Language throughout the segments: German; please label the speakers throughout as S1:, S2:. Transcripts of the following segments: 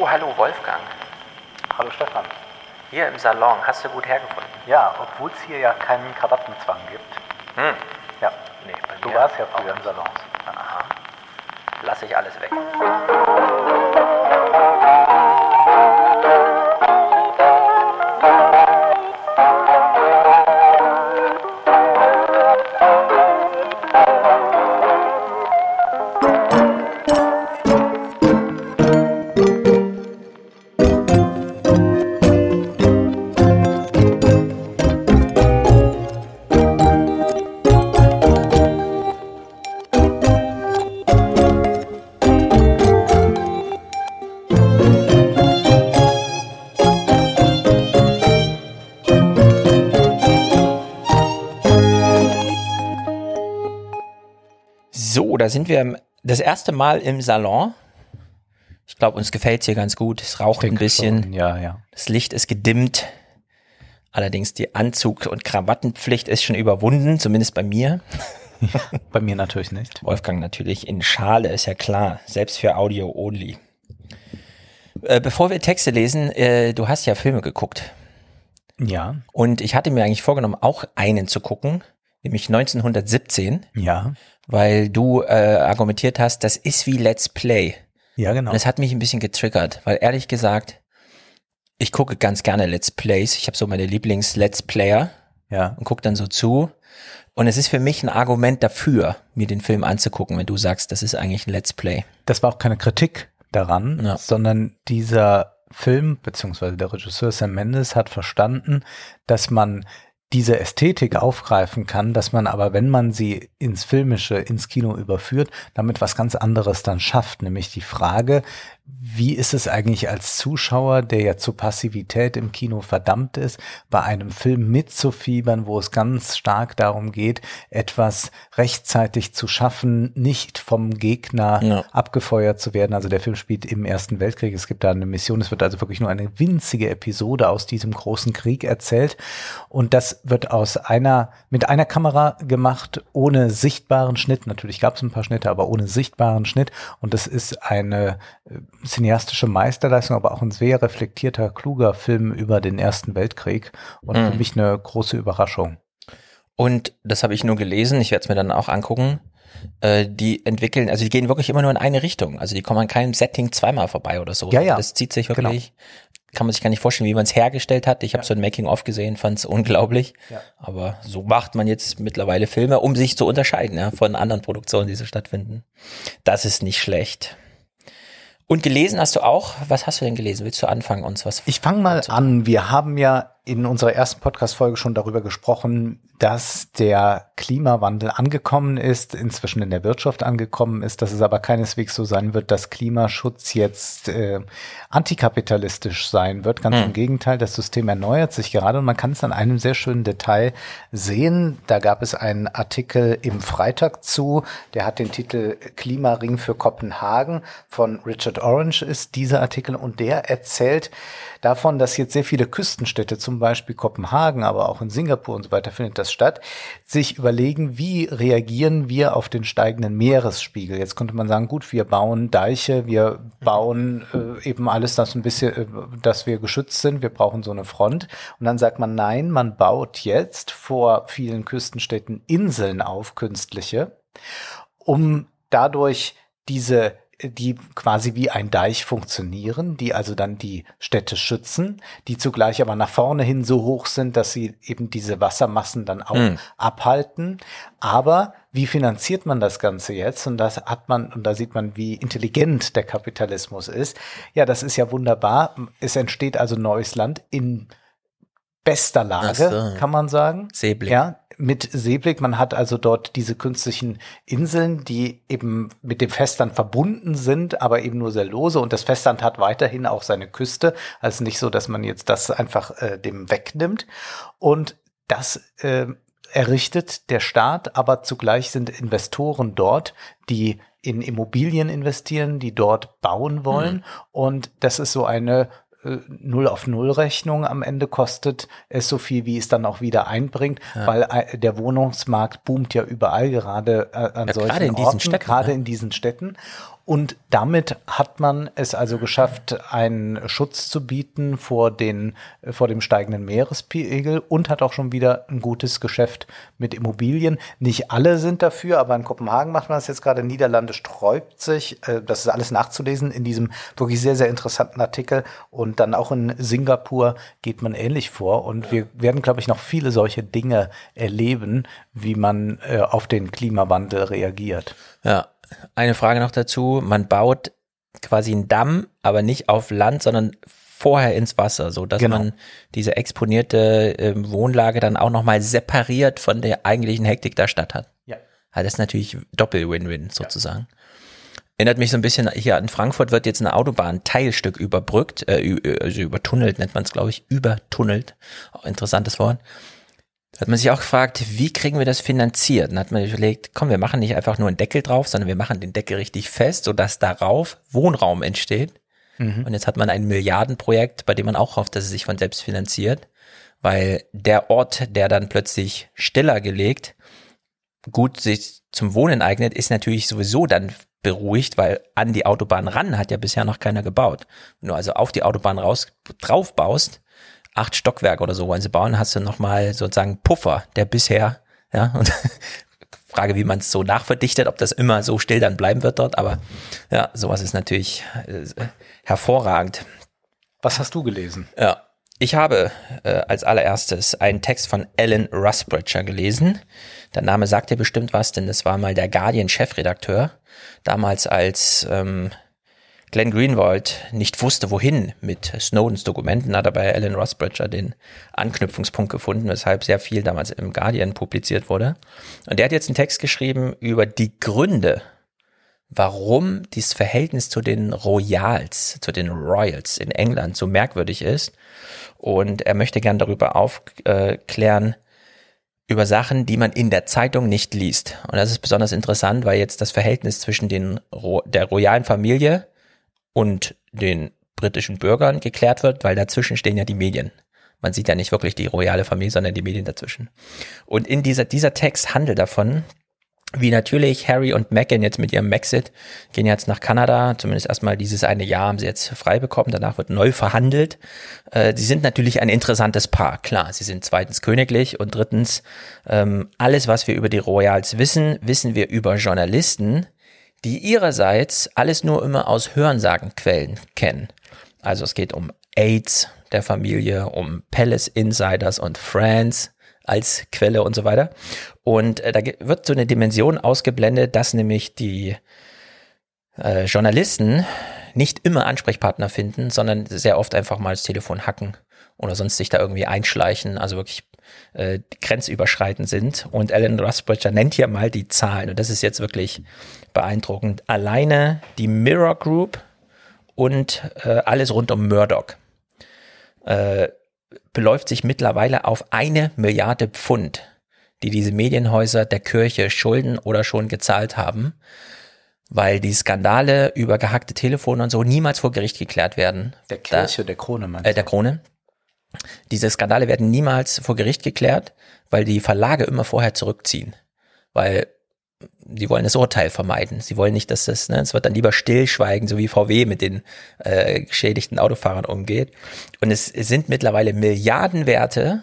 S1: Oh, hallo Wolfgang.
S2: Hallo Stefan.
S1: Hier im Salon, hast du gut hergefunden?
S2: Ja, obwohl es hier ja keinen Krawattenzwang gibt.
S1: Hm.
S2: Ja,
S1: Nee,
S2: du warst ja früher im. Salon.
S1: Aha. Lass ich alles weg. Sind wir das erste Mal im Salon. Ich glaube, uns gefällt es hier ganz gut. Es raucht ein bisschen.
S2: Ja, ja.
S1: Das Licht ist gedimmt. Allerdings die Anzug- und Krawattenpflicht ist schon überwunden, zumindest bei mir.
S2: Bei mir natürlich nicht.
S1: Wolfgang natürlich in Schale, ist ja klar. Selbst für Audio only. Äh, bevor wir Texte lesen, äh, du hast ja Filme geguckt.
S2: Ja,
S1: Und ich hatte mir eigentlich vorgenommen, auch einen zu gucken, nämlich 1917,
S2: ja,
S1: weil du äh, argumentiert hast, das ist wie Let's Play.
S2: ja, genau.
S1: Und das hat mich ein bisschen getriggert, weil ehrlich gesagt, ich gucke ganz gerne Let's Plays. Ich habe so meine Lieblings-Let's Player
S2: Ja,
S1: und gucke dann so zu. Und es ist für mich ein Argument dafür, mir den Film anzugucken, wenn du sagst, das ist eigentlich ein Let's Play.
S2: das war auch keine Kritik daran,
S1: Ja.
S2: sondern dieser Film, beziehungsweise der Regisseur Sam Mendes hat verstanden, dass man diese Ästhetik aufgreifen kann, dass man aber, wenn man sie ins Filmische, ins Kino überführt, damit was ganz anderes dann schafft, nämlich die Frage, wie ist es eigentlich als Zuschauer, der ja zur Passivität im Kino verdammt ist, bei einem Film mitzufiebern, wo es ganz stark darum geht, etwas rechtzeitig zu schaffen, nicht vom Gegner
S1: Ja.
S2: abgefeuert zu werden. Also der Film spielt im Ersten Weltkrieg. Es gibt da eine Mission. Es wird also wirklich nur eine winzige Episode aus diesem großen Krieg erzählt. Und das wird aus einer, mit einer Kamera gemacht, ohne sichtbaren Schnitt. Natürlich gab es ein paar Schnitte, aber ohne sichtbaren Schnitt. Und das ist eine äh, cineastische Meisterleistung, aber auch ein sehr reflektierter, kluger Film über den Ersten Weltkrieg. Und
S1: Mhm.
S2: für mich eine große Überraschung.
S1: Und das habe ich nur gelesen, ich werde es mir dann auch angucken. Äh, die entwickeln, also die gehen wirklich immer nur in eine Richtung. Also die kommen an keinem Setting zweimal vorbei oder so.
S2: Ja, ja.
S1: Das zieht sich
S2: Genau.
S1: Kann man sich gar nicht vorstellen, wie man es hergestellt hat. Ich habe so ein Making-of gesehen, fand es unglaublich.
S2: Ja.
S1: Aber so macht man jetzt mittlerweile Filme, um sich zu unterscheiden ja, von anderen Produktionen, die so stattfinden. Das ist nicht schlecht. Und gelesen hast du auch? Was hast du denn gelesen? Willst du anfangen, uns was?
S2: Ich fange mal an. Wir haben ja in unserer ersten Podcast-Folge schon darüber gesprochen, dass der Klimawandel angekommen ist, inzwischen in der Wirtschaft angekommen ist, dass es aber keineswegs so sein wird, dass Klimaschutz jetzt äh, antikapitalistisch sein wird. Ganz im Gegenteil, das System erneuert sich gerade und man kann es an einem sehr schönen Detail sehen. Da gab es einen Artikel im Freitag zu, der hat den Titel Klimaring für Kopenhagen von Richard Orange ist dieser Artikel und der erzählt davon, dass jetzt sehr viele Küstenstädte, zum Beispiel Kopenhagen, aber auch in Singapur und so weiter findet das statt, sich überlegen, wie reagieren wir auf den steigenden Meeresspiegel. Jetzt könnte man sagen, gut, wir bauen Deiche, wir bauen äh, eben alles, das ein bisschen, äh, dass wir geschützt sind, wir brauchen so eine Front. Und dann sagt man, nein, man baut jetzt vor vielen Küstenstädten Inseln auf, künstliche, um dadurch diese die quasi wie ein Deich funktionieren, die also dann die Städte schützen, die zugleich aber nach vorne hin so hoch sind, dass sie eben diese Wassermassen dann auch
S1: Mhm.
S2: abhalten. Aber wie finanziert man das Ganze jetzt? Und das hat man, und da sieht man, wie intelligent der Kapitalismus ist. Ja, das ist ja wunderbar. Es entsteht also neues Land in bester Lage,
S1: so.
S2: kann man sagen.
S1: Seeblick.
S2: Ja, mit Seeblick. Man hat also dort diese künstlichen Inseln, die eben mit dem Festland verbunden sind, aber eben nur sehr lose. Und das Festland hat weiterhin auch seine Küste. Also nicht so, dass man jetzt das einfach äh, dem wegnimmt. Und das äh, errichtet der Staat, aber zugleich sind Investoren dort, die in Immobilien investieren, die dort bauen wollen. Und das ist so eine Null auf Null Rechnung am Ende kostet es so viel, wie es dann auch wieder einbringt, weil äh, der Wohnungsmarkt boomt ja überall, gerade äh, an
S1: Ja,
S2: solchen
S1: gerade in diesen
S2: Orten,
S1: Städten,
S2: gerade
S1: ne?
S2: in diesen Städten. Und damit hat man es also geschafft, einen Schutz zu bieten vor, den, vor dem steigenden Meerespegel und hat auch schon wieder ein gutes Geschäft mit Immobilien. Nicht alle sind dafür, aber in Kopenhagen macht man das jetzt gerade. Niederlande sträubt sich. Äh, das ist alles nachzulesen in diesem wirklich sehr, sehr interessanten Artikel. Und dann auch in Singapur geht man ähnlich vor. Und wir werden, glaube ich, noch viele solche Dinge erleben, wie man äh, auf den Klimawandel reagiert.
S1: Ja, eine Frage noch dazu. Man baut quasi einen Damm, aber nicht auf Land, sondern vorher ins Wasser, so dass genau. man diese exponierte äh, Wohnlage dann auch nochmal separiert von der eigentlichen Hektik der Stadt hat. Ja. Also das ist natürlich Doppel-Win-Win sozusagen. Ja. Erinnert mich so ein bisschen, hier in Frankfurt wird jetzt eine Autobahn Teilstück überbrückt, äh, also übertunnelt nennt man es, glaube ich, übertunnelt. Auch interessantes Wort. Da hat man sich auch gefragt, wie kriegen wir das finanziert? Dann hat man überlegt, komm, wir machen nicht einfach nur einen Deckel drauf, sondern wir machen den Deckel richtig fest, sodass darauf Wohnraum entsteht. Mhm. Und jetzt hat man ein Milliardenprojekt, bei dem man auch hofft, dass es sich von selbst finanziert, weil der Ort, der dann plötzlich stiller gelegt, gut sich zum Wohnen eignet, ist natürlich sowieso dann beruhigt, weil an die Autobahn ran hat ja bisher noch keiner gebaut. Wenn du also auf die Autobahn raus drauf baust, acht Stockwerke oder so wollen sie bauen, hast du nochmal sozusagen Puffer, der bisher, ja, und Frage, wie man es so nachverdichtet, ob das immer so still dann bleiben wird dort, aber ja, sowas ist natürlich äh, hervorragend.
S2: Was hast du gelesen?
S1: Ja, ich habe äh, als allererstes einen Text von Alan Rusbridger gelesen. Der Name sagt dir bestimmt was, denn das war mal der Guardian-Chefredakteur, damals als ähm, Glenn Greenwald nicht wusste, wohin mit Snowdens Dokumenten, hat er bei Alan Rusbridger den Anknüpfungspunkt gefunden, weshalb sehr viel damals im Guardian publiziert wurde. Und der hat jetzt einen Text geschrieben über die Gründe, warum dieses Verhältnis zu den Royals, zu den Royals in England so merkwürdig ist. Und er möchte gern darüber aufklären, über Sachen, die man in der Zeitung nicht liest. Und das ist besonders interessant, weil jetzt das Verhältnis zwischen den, der royalen Familie und den britischen Bürgern geklärt wird, weil dazwischen stehen ja die Medien. Man sieht ja nicht wirklich die royale Familie, sondern die Medien dazwischen. Und in dieser, dieser Text handelt davon, wie natürlich Harry und Meghan jetzt mit ihrem Maxit gehen jetzt nach Kanada, zumindest erstmal dieses eine Jahr haben sie jetzt frei bekommen, danach wird neu verhandelt. Äh, sie sind natürlich ein interessantes Paar, klar, sie sind zweitens königlich und drittens, ähm, alles was wir über die Royals wissen, wissen wir über Journalisten, die ihrerseits alles nur immer aus Hörensagenquellen kennen. Also es geht um AIDS der Familie, um Palace Insiders und Friends als Quelle und so weiter. Und äh, da wird so eine Dimension ausgeblendet, dass nämlich die äh, Journalisten nicht immer Ansprechpartner finden, sondern sehr oft einfach mal das Telefon hacken oder sonst sich da irgendwie einschleichen, also wirklich äh, grenzüberschreitend sind. Und Alan Rusbridger nennt hier mal die Zahlen und das ist jetzt wirklich beeindruckend. Alleine die Mirror Group und äh, alles rund um Murdoch äh, beläuft sich mittlerweile auf eine Milliarde Pfund, die diese Medienhäuser der Kirche schulden oder schon gezahlt haben, weil die Skandale über gehackte Telefone und so niemals vor Gericht geklärt werden.
S2: Der Kirche, da, der Krone,
S1: meinst du? Äh, der Krone. Diese Skandale werden niemals vor Gericht geklärt, weil die Verlage immer vorher zurückziehen. Weil die wollen das Urteil vermeiden. Sie wollen nicht, dass das, ne, es wird dann lieber stillschweigen, so wie VW mit den äh, geschädigten Autofahrern umgeht. Und es sind mittlerweile Milliardenwerte,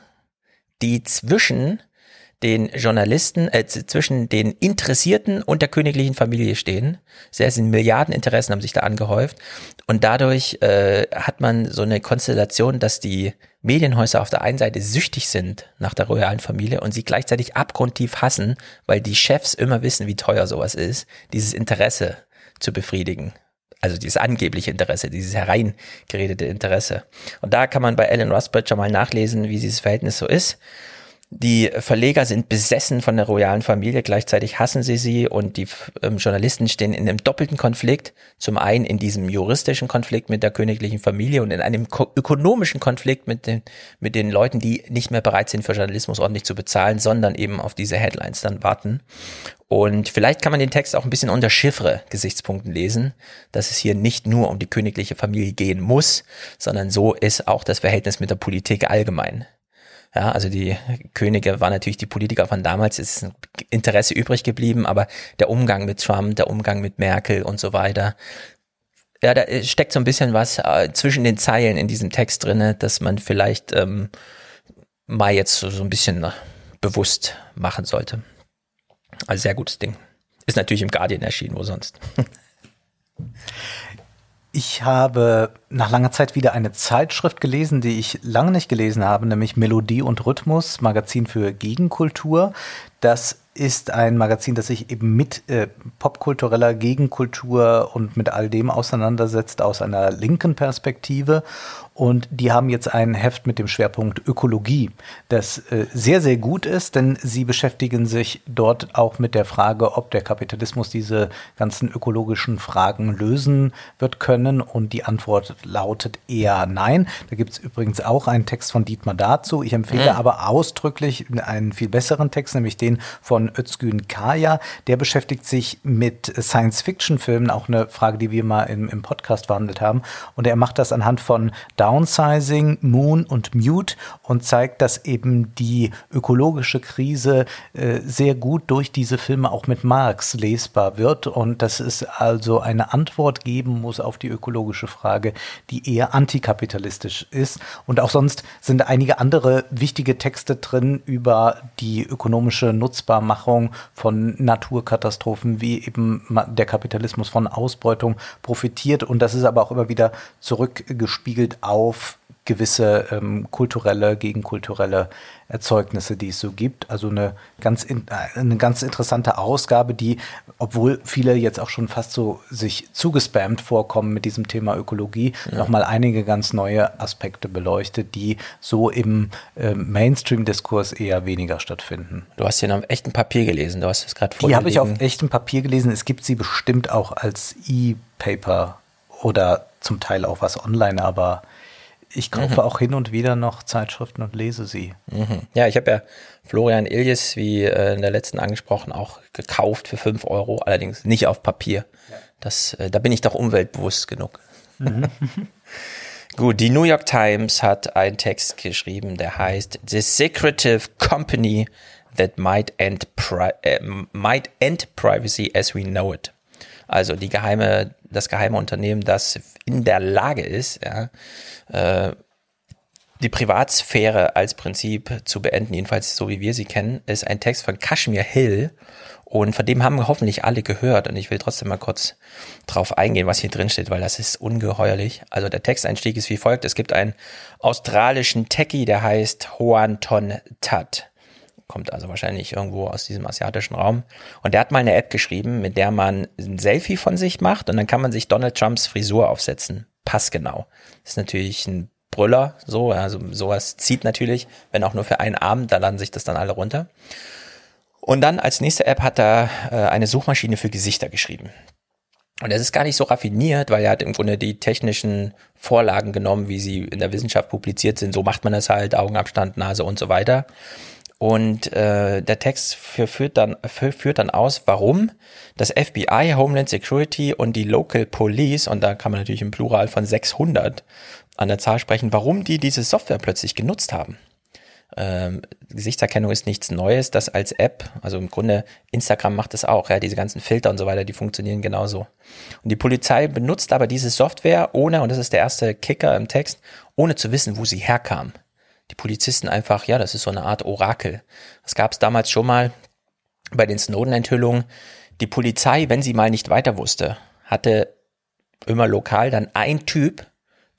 S1: die zwischen den Journalisten, äh, zwischen den Interessierten und der königlichen Familie stehen. Sehr sind Milliardeninteressen haben sich da angehäuft. Und dadurch äh, hat man so eine Konstellation, dass die Medienhäuser auf der einen Seite süchtig sind nach der royalen Familie und sie gleichzeitig abgrundtief hassen, weil die Chefs immer wissen, wie teuer sowas ist, dieses Interesse zu befriedigen. Also dieses angebliche Interesse, dieses hereingeredete Interesse. Und da kann man bei Alan Rusbridger mal nachlesen, wie dieses Verhältnis so ist. Die Verleger sind besessen von der royalen Familie, gleichzeitig hassen sie sie und die ähm, Journalisten stehen in einem doppelten Konflikt. Zum einen in diesem juristischen Konflikt mit der königlichen Familie und in einem ökonomischen Konflikt mit den, mit den Leuten, die nicht mehr bereit sind, für Journalismus ordentlich zu bezahlen, sondern eben auf diese Headlines dann warten. Und vielleicht kann man den Text auch ein bisschen unter Chiffre-Gesichtspunkten lesen, dass es hier nicht nur um die königliche Familie gehen muss, sondern so ist auch das Verhältnis mit der Politik allgemein. Ja, also die Könige waren natürlich die Politiker von damals, ist ein Interesse übrig geblieben, aber der Umgang mit Trump, der Umgang mit Merkel und so weiter, ja, da steckt so ein bisschen was äh, zwischen den Zeilen in diesem Text drinne, dass man vielleicht ähm, mal jetzt so, so ein bisschen äh, bewusst machen sollte. Also sehr gutes Ding. Ist natürlich im Guardian erschienen, wo sonst.
S2: Ich habe nach langer Zeit wieder eine Zeitschrift gelesen, die ich lange nicht gelesen habe, nämlich Melodie und Rhythmus, Magazin für Gegenkultur. Das ist ein Magazin, das sich eben mit äh, popkultureller Gegenkultur und mit all dem auseinandersetzt aus einer linken Perspektive. Und die haben jetzt ein Heft mit dem Schwerpunkt Ökologie, das äh, sehr, sehr gut ist, denn sie beschäftigen sich dort auch mit der Frage, ob der Kapitalismus diese ganzen ökologischen Fragen lösen wird können. Und die Antwort lautet eher nein. Da gibt es übrigens auch einen Text von Dietmar dazu. Ich empfehle mhm. aber ausdrücklich einen viel besseren Text, nämlich den von Özgün Kaya. Der beschäftigt sich mit Science-Fiction-Filmen, auch eine Frage, die wir mal im, im Podcast behandelt haben. Und er macht das anhand von Downsizing, Moon und Mute und zeigt, dass eben die ökologische Krise äh, sehr gut durch diese Filme auch mit Marx lesbar wird und dass es also eine Antwort geben muss auf die ökologische Frage, die eher antikapitalistisch ist. Und auch sonst sind einige andere wichtige Texte drin über die ökonomische Nutzbarmachung von Naturkatastrophen, wie eben der Kapitalismus von Ausbeutung profitiert. Und das ist aber auch immer wieder zurückgespiegelt auf gewisse ähm, kulturelle, gegenkulturelle Erzeugnisse, die es so gibt. Also eine ganz, in, äh, eine ganz interessante Ausgabe, die, obwohl viele jetzt auch schon fast so sich zugespammt vorkommen mit diesem Thema Ökologie, ja. nochmal einige ganz neue Aspekte beleuchtet, die so im äh, Mainstream-Diskurs eher weniger stattfinden.
S1: Du hast den auf echtem Papier gelesen, du hast es gerade
S2: vorgelesen. Die habe ich auf echtem Papier gelesen. Es gibt sie bestimmt auch als E-Paper oder zum Teil auch was online, aber ich kaufe mhm. auch hin und wieder noch Zeitschriften und lese sie.
S1: Mhm. Ja, ich habe ja Florian Iljes, wie äh, in der letzten angesprochen, auch gekauft für 5 Euro, allerdings nicht auf Papier. Ja. Das, äh, da bin ich doch umweltbewusst genug. Mhm. Gut, die New York Times hat einen Text geschrieben, der heißt The Secretive Company that might end, pri äh, might end privacy as we know it. Also die geheime, das geheime Unternehmen, das in der Lage ist, ja, äh, die Privatsphäre als Prinzip zu beenden, jedenfalls so wie wir sie kennen, ist ein Text von Kashmir Hill. Und von dem haben hoffentlich alle gehört. Und ich will trotzdem mal kurz drauf eingehen, was hier drin steht, weil das ist ungeheuerlich. Also der Texteinstieg ist wie folgt. Es gibt einen australischen Techie, der heißt Hoan Ton Tat. Kommt also wahrscheinlich irgendwo aus diesem asiatischen Raum. Und der hat mal eine App geschrieben, mit der man ein Selfie von sich macht und dann kann man sich Donald Trumps Frisur aufsetzen passgenau. Das ist natürlich ein Brüller, so, also sowas zieht natürlich, wenn auch nur für einen Abend, da laden sich das dann alle runter. Und dann als nächste App hat er äh, eine Suchmaschine für Gesichter geschrieben. Und es ist gar nicht so raffiniert, weil er hat im Grunde die technischen Vorlagen genommen, wie sie in der Wissenschaft publiziert sind. So macht man das halt, Augenabstand, Nase und so weiter. Und äh, der Text führt dann, führt dann aus, warum das FBI, Homeland Security und die Local Police, und da kann man natürlich im Plural von 600 an der Zahl sprechen, warum die diese Software plötzlich genutzt haben. Ähm, Gesichtserkennung ist nichts Neues, das als App, also im Grunde Instagram macht das auch, ja, diese ganzen Filter und so weiter, die funktionieren genauso. Und die Polizei benutzt aber diese Software ohne, und das ist der erste Kicker im Text, ohne zu wissen, wo sie herkam die Polizisten einfach, ja, das ist so eine Art Orakel. Das gab es damals schon mal bei den Snowden-Enthüllungen. Die Polizei, wenn sie mal nicht weiter wusste, hatte immer lokal dann ein Typ,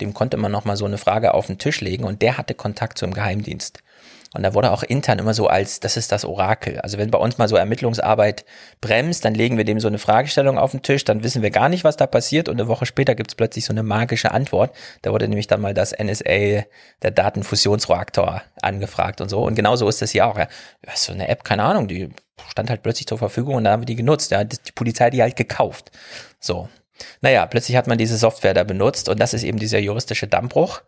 S1: dem konnte man nochmal so eine Frage auf den Tisch legen und der hatte Kontakt zum Geheimdienst. Und da wurde auch intern immer so als, das ist das Orakel. Also wenn bei uns mal so Ermittlungsarbeit bremst, dann legen wir dem so eine Fragestellung auf den Tisch, dann wissen wir gar nicht, was da passiert und eine Woche später gibt es plötzlich so eine magische Antwort. Da wurde nämlich dann mal das NSA, der Datenfusionsreaktor, angefragt und so. Und genauso ist das hier auch. Ja. So eine App, keine Ahnung, die stand halt plötzlich zur Verfügung und da haben wir die genutzt. Ja. Die Polizei die halt gekauft. So. Naja, plötzlich hat man diese Software da benutzt und das ist eben dieser juristische Dammbruch,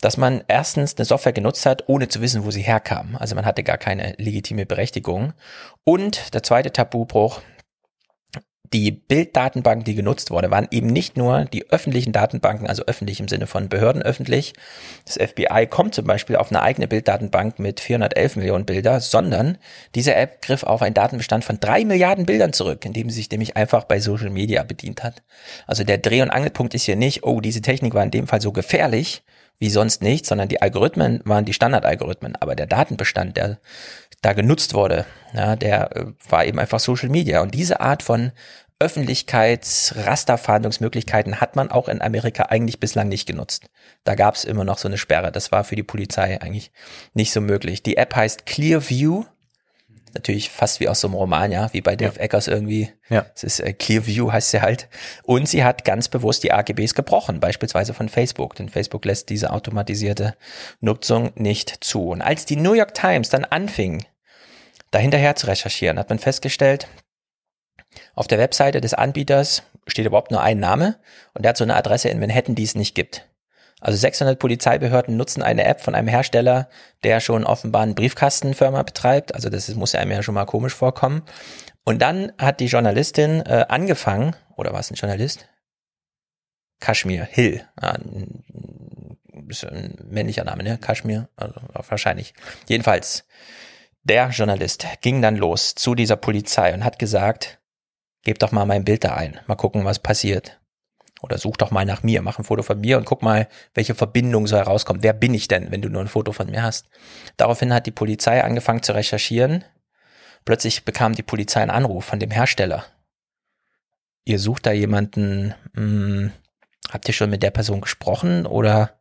S1: dass man erstens eine Software genutzt hat, ohne zu wissen, wo sie herkam. Also man hatte gar keine legitime Berechtigung. Und der zweite Tabubruch, die Bilddatenbank, die genutzt wurde, waren eben nicht nur die öffentlichen Datenbanken, also öffentlich im Sinne von Behörden öffentlich. Das FBI kommt zum Beispiel auf eine eigene Bilddatenbank mit 411 Millionen Bilder, sondern diese App griff auf einen Datenbestand von drei Milliarden Bildern zurück, indem sie sich nämlich einfach bei Social Media bedient hat. Also der Dreh- und Angelpunkt ist hier nicht, oh, diese Technik war in dem Fall so gefährlich wie sonst nicht, sondern die Algorithmen waren die Standardalgorithmen, aber der Datenbestand, der da genutzt wurde, ja, der äh, war eben einfach Social Media. Und diese Art von Öffentlichkeits-Rasterfahndungsmöglichkeiten hat man auch in Amerika eigentlich bislang nicht genutzt. Da gab es immer noch so eine Sperre. Das war für die Polizei eigentlich nicht so möglich. Die App heißt Clearview. Natürlich fast wie aus so einem Roman, ja, wie bei Dave ja. Eckers irgendwie. Ja. Es ist äh, Clearview heißt sie halt. Und sie hat ganz bewusst die AGBs gebrochen, beispielsweise von Facebook. Denn Facebook lässt diese automatisierte Nutzung nicht zu. Und als die New York Times dann anfing, dahinterher zu recherchieren, hat man festgestellt, auf der Webseite des Anbieters steht überhaupt nur ein Name und der hat so eine Adresse in Manhattan, die es nicht gibt. Also 600 Polizeibehörden nutzen eine App von einem Hersteller, der schon offenbar eine Briefkastenfirma betreibt. Also das muss einem ja schon mal komisch vorkommen. Und dann hat die Journalistin äh, angefangen, oder war es ein Journalist? Kashmir Hill, ja, ein, ein männlicher Name, ne? Kashmir, also wahrscheinlich. Jedenfalls, der Journalist ging dann los zu dieser Polizei und hat gesagt, gebt doch mal mein Bild da ein, mal gucken, was passiert. Oder such doch mal nach mir, mach ein Foto von mir und guck mal, welche Verbindung so herauskommt. Wer bin ich denn, wenn du nur ein Foto von mir hast? Daraufhin hat die Polizei angefangen zu recherchieren. Plötzlich bekam die Polizei einen Anruf von dem Hersteller. Ihr sucht da jemanden, hm, habt ihr schon mit der Person gesprochen oder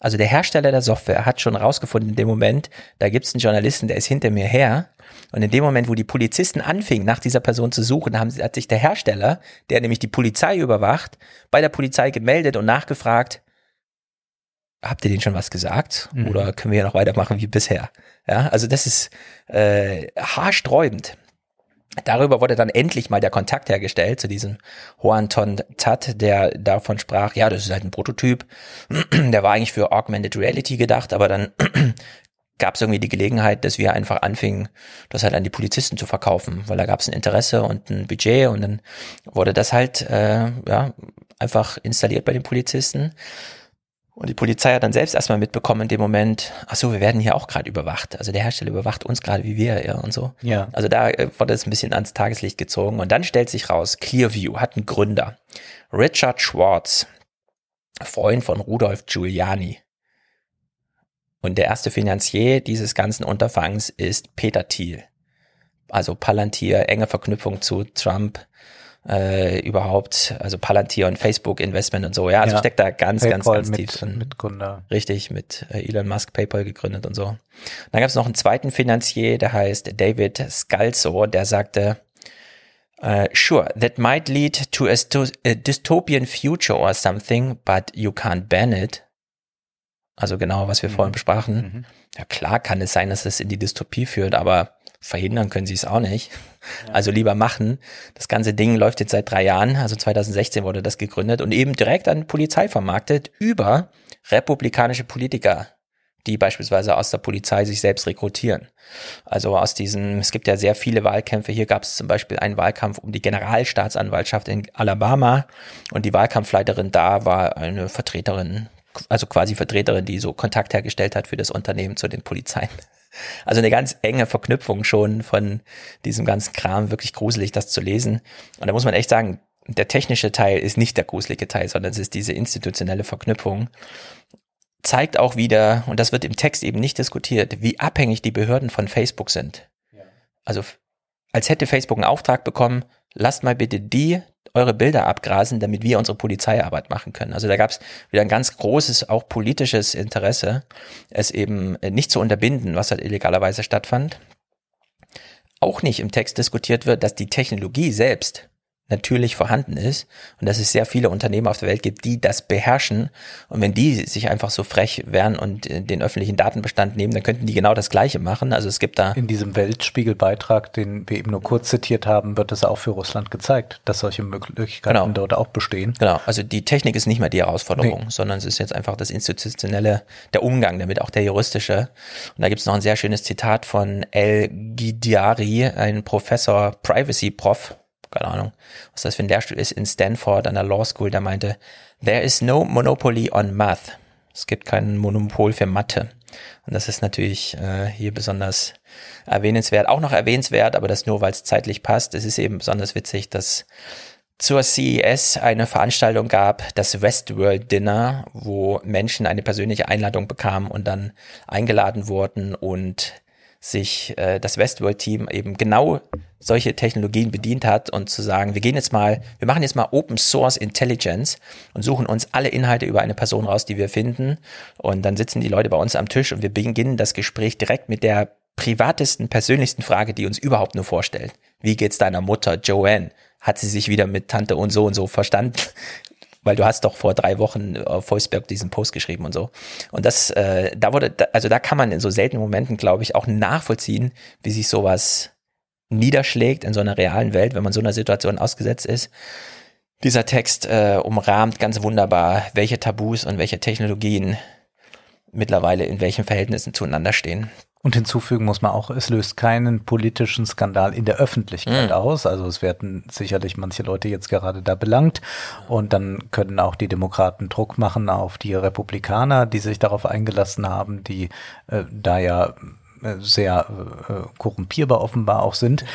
S1: also der Hersteller der Software hat schon rausgefunden in dem Moment, da gibt es einen Journalisten, der ist hinter mir her. Und in dem Moment, wo die Polizisten anfingen, nach dieser Person zu suchen, haben, hat sich der Hersteller, der nämlich die Polizei überwacht, bei der Polizei gemeldet und nachgefragt, habt ihr denen schon was gesagt? Mhm. Oder können wir ja noch weitermachen wie bisher? Ja, also das ist äh, haarsträubend. Darüber wurde dann endlich mal der Kontakt hergestellt zu diesem Juan Ton Tat, der davon sprach, ja, das ist halt ein Prototyp. Der war eigentlich für Augmented Reality gedacht, aber dann gab es irgendwie die Gelegenheit, dass wir einfach anfingen, das halt an die Polizisten zu verkaufen, weil da gab es ein Interesse und ein Budget und dann wurde das halt äh, ja einfach installiert bei den Polizisten. Und die Polizei hat dann selbst erstmal mitbekommen in dem Moment, ach so, wir werden hier auch gerade überwacht. Also der Hersteller überwacht uns gerade wie wir, ja, und so. Ja. Also da äh, wurde es ein bisschen ans Tageslicht gezogen. Und dann stellt sich raus, Clearview hat einen Gründer. Richard Schwartz, Freund von Rudolf Giuliani. Und der erste Finanzier dieses ganzen Unterfangs ist Peter Thiel. Also Palantir, enge Verknüpfung zu Trump, äh, überhaupt, also Palantir und Facebook Investment und so, ja, also ja. steckt da ganz, PayPal ganz, ganz tief drin. Mit Gründer. Richtig, mit äh, Elon Musk PayPal gegründet und so. Dann gab es noch einen zweiten Finanzier, der heißt David Scalzo, der sagte, uh, sure, that might lead to a, a dystopian future or something, but you can't ban it. Also genau, was wir mhm. vorhin besprachen. Mhm. Ja klar kann es sein, dass es in die Dystopie führt, aber verhindern können sie es auch nicht. Also lieber machen. Das ganze Ding läuft jetzt seit drei Jahren, also 2016 wurde das gegründet und eben direkt an Polizei vermarktet über republikanische Politiker, die beispielsweise aus der Polizei sich selbst rekrutieren. Also aus diesen, es gibt ja sehr viele Wahlkämpfe. Hier gab es zum Beispiel einen Wahlkampf um die Generalstaatsanwaltschaft in Alabama und die Wahlkampfleiterin da war eine Vertreterin, also quasi Vertreterin, die so Kontakt hergestellt hat für das Unternehmen zu den Polizeien. Also eine ganz enge Verknüpfung schon von diesem ganzen Kram, wirklich gruselig, das zu lesen. Und da muss man echt sagen, der technische Teil ist nicht der gruselige Teil, sondern es ist diese institutionelle Verknüpfung. Zeigt auch wieder, und das wird im Text eben nicht diskutiert, wie abhängig die Behörden von Facebook sind. Also als hätte Facebook einen Auftrag bekommen, lasst mal bitte die eure Bilder abgrasen, damit wir unsere Polizeiarbeit machen können. Also da gab es wieder ein ganz großes, auch politisches Interesse, es eben nicht zu unterbinden, was halt illegalerweise stattfand. Auch nicht im Text diskutiert wird, dass die Technologie selbst natürlich vorhanden ist und dass es sehr viele Unternehmen auf der Welt gibt, die das beherrschen. Und wenn die sich einfach so frech wären und den öffentlichen Datenbestand nehmen, dann könnten die genau das Gleiche machen. Also es gibt da.
S2: In diesem Weltspiegelbeitrag, den wir eben nur kurz zitiert haben, wird es auch für Russland gezeigt, dass solche Möglichkeiten genau. dort auch bestehen.
S1: Genau. Also die Technik ist nicht mehr die Herausforderung, nee. sondern es ist jetzt einfach das institutionelle, der Umgang damit, auch der juristische. Und da gibt es noch ein sehr schönes Zitat von El Gidiari, ein Professor, Privacy-Prof keine Ahnung, was das für ein Lehrstuhl ist, in Stanford an der Law School, der meinte, there is no monopoly on math. Es gibt kein Monopol für Mathe. Und das ist natürlich äh, hier besonders erwähnenswert. Auch noch erwähnenswert, aber das nur, weil es zeitlich passt. Es ist eben besonders witzig, dass zur CES eine Veranstaltung gab, das Westworld Dinner, wo Menschen eine persönliche Einladung bekamen und dann eingeladen wurden und sich äh, das Westworld-Team eben genau solche Technologien bedient hat und zu sagen, wir gehen jetzt mal, wir machen jetzt mal Open Source Intelligence und suchen uns alle Inhalte über eine Person raus, die wir finden. Und dann sitzen die Leute bei uns am Tisch und wir beginnen das Gespräch direkt mit der privatesten, persönlichsten Frage, die uns überhaupt nur vorstellt. Wie geht's deiner Mutter Joanne? Hat sie sich wieder mit Tante und so und so verstanden? Weil du hast doch vor drei Wochen auf Voiceberg diesen Post geschrieben und so. Und das, äh, da wurde, also da kann man in so seltenen Momenten, glaube ich, auch nachvollziehen, wie sich sowas niederschlägt in so einer realen Welt, wenn man so einer Situation ausgesetzt ist. Dieser Text äh, umrahmt ganz wunderbar, welche Tabus und welche Technologien mittlerweile in welchen Verhältnissen zueinander stehen.
S2: Und hinzufügen muss man auch, es löst keinen politischen Skandal in der Öffentlichkeit mhm. aus. Also es werden sicherlich manche Leute jetzt gerade da belangt. Und dann können auch die Demokraten Druck machen auf die Republikaner, die sich darauf eingelassen haben, die äh, da ja äh, sehr äh, korrumpierbar offenbar auch sind.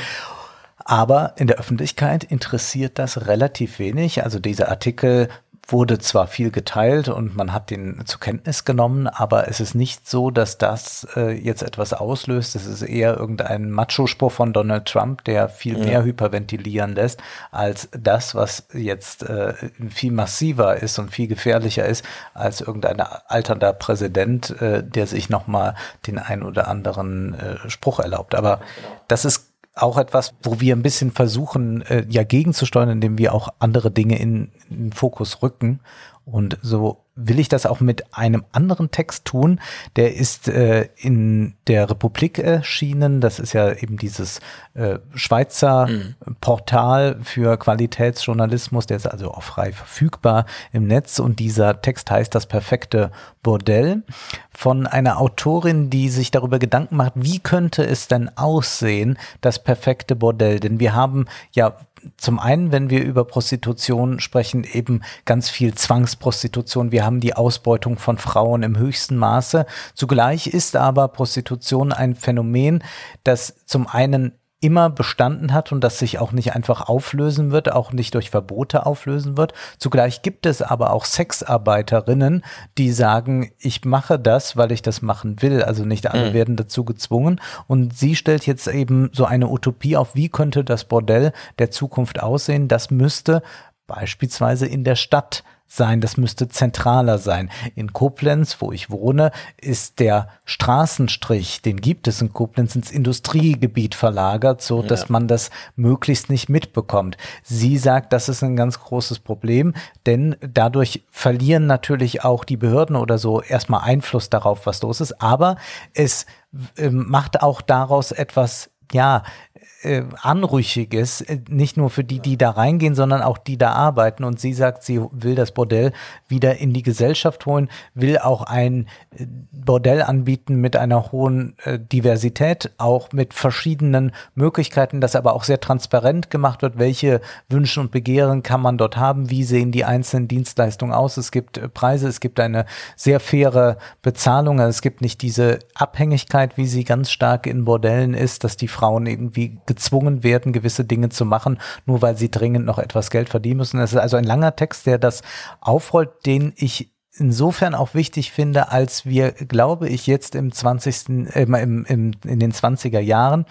S2: Aber in der Öffentlichkeit interessiert das relativ wenig. Also diese Artikel wurde zwar viel geteilt und man hat den zur Kenntnis genommen, aber es ist nicht so, dass das äh, jetzt etwas auslöst. Es ist eher irgendein Macho-Spruch von Donald Trump, der viel ja. mehr hyperventilieren lässt, als das, was jetzt äh, viel massiver ist und viel gefährlicher ist, als irgendein alternder Präsident, äh, der sich nochmal den ein oder anderen äh, Spruch erlaubt. Aber das ist auch etwas, wo wir ein bisschen versuchen, äh, ja gegenzusteuern, indem wir auch andere Dinge in, in den Fokus rücken. Und so will ich das auch mit einem anderen Text tun. Der ist äh, in der Republik erschienen. Das ist ja eben dieses äh, Schweizer mhm. Portal für Qualitätsjournalismus. Der ist also auch frei verfügbar im Netz. Und dieser Text heißt Das perfekte Bordell von einer Autorin, die sich darüber Gedanken macht, wie könnte es denn aussehen, das perfekte Bordell? Denn wir haben ja zum einen, wenn wir über Prostitution sprechen, eben ganz viel Zwangsprostitution. Wir haben die Ausbeutung von Frauen im höchsten Maße. Zugleich ist aber Prostitution ein Phänomen, das zum einen immer bestanden hat und das sich auch nicht einfach auflösen wird, auch nicht durch Verbote auflösen wird. Zugleich gibt es aber auch Sexarbeiterinnen, die sagen, ich mache das, weil ich das machen will. Also nicht alle mhm. werden dazu gezwungen. Und sie stellt jetzt eben so eine Utopie auf, wie könnte das Bordell der Zukunft aussehen. Das müsste beispielsweise in der Stadt sein, das müsste zentraler sein. In Koblenz, wo ich wohne, ist der Straßenstrich, den gibt es in Koblenz, ins Industriegebiet verlagert, so dass ja. man das möglichst nicht mitbekommt. Sie sagt, das ist ein ganz großes Problem, denn dadurch verlieren natürlich auch die Behörden oder so erstmal Einfluss darauf, was los ist, aber es äh, macht auch daraus etwas ja, äh, Anrüchiges, äh, nicht nur für die, die da reingehen, sondern auch die da arbeiten. Und sie sagt, sie will das Bordell wieder in die Gesellschaft holen, will auch ein äh, Bordell anbieten mit einer hohen äh, Diversität, auch mit verschiedenen Möglichkeiten, das aber auch sehr transparent gemacht wird, welche Wünsche und Begehren kann man dort haben, wie sehen die einzelnen Dienstleistungen aus. Es gibt äh, Preise, es gibt eine sehr faire Bezahlung, also es gibt nicht diese Abhängigkeit, wie sie ganz stark in Bordellen ist, dass die Frauen irgendwie gezwungen werden, gewisse Dinge zu machen, nur weil sie dringend noch etwas Geld verdienen müssen. Es ist also ein langer Text, der das aufrollt, den ich insofern auch wichtig finde, als wir, glaube ich, jetzt im 20., äh, im, im, in den 20er Jahren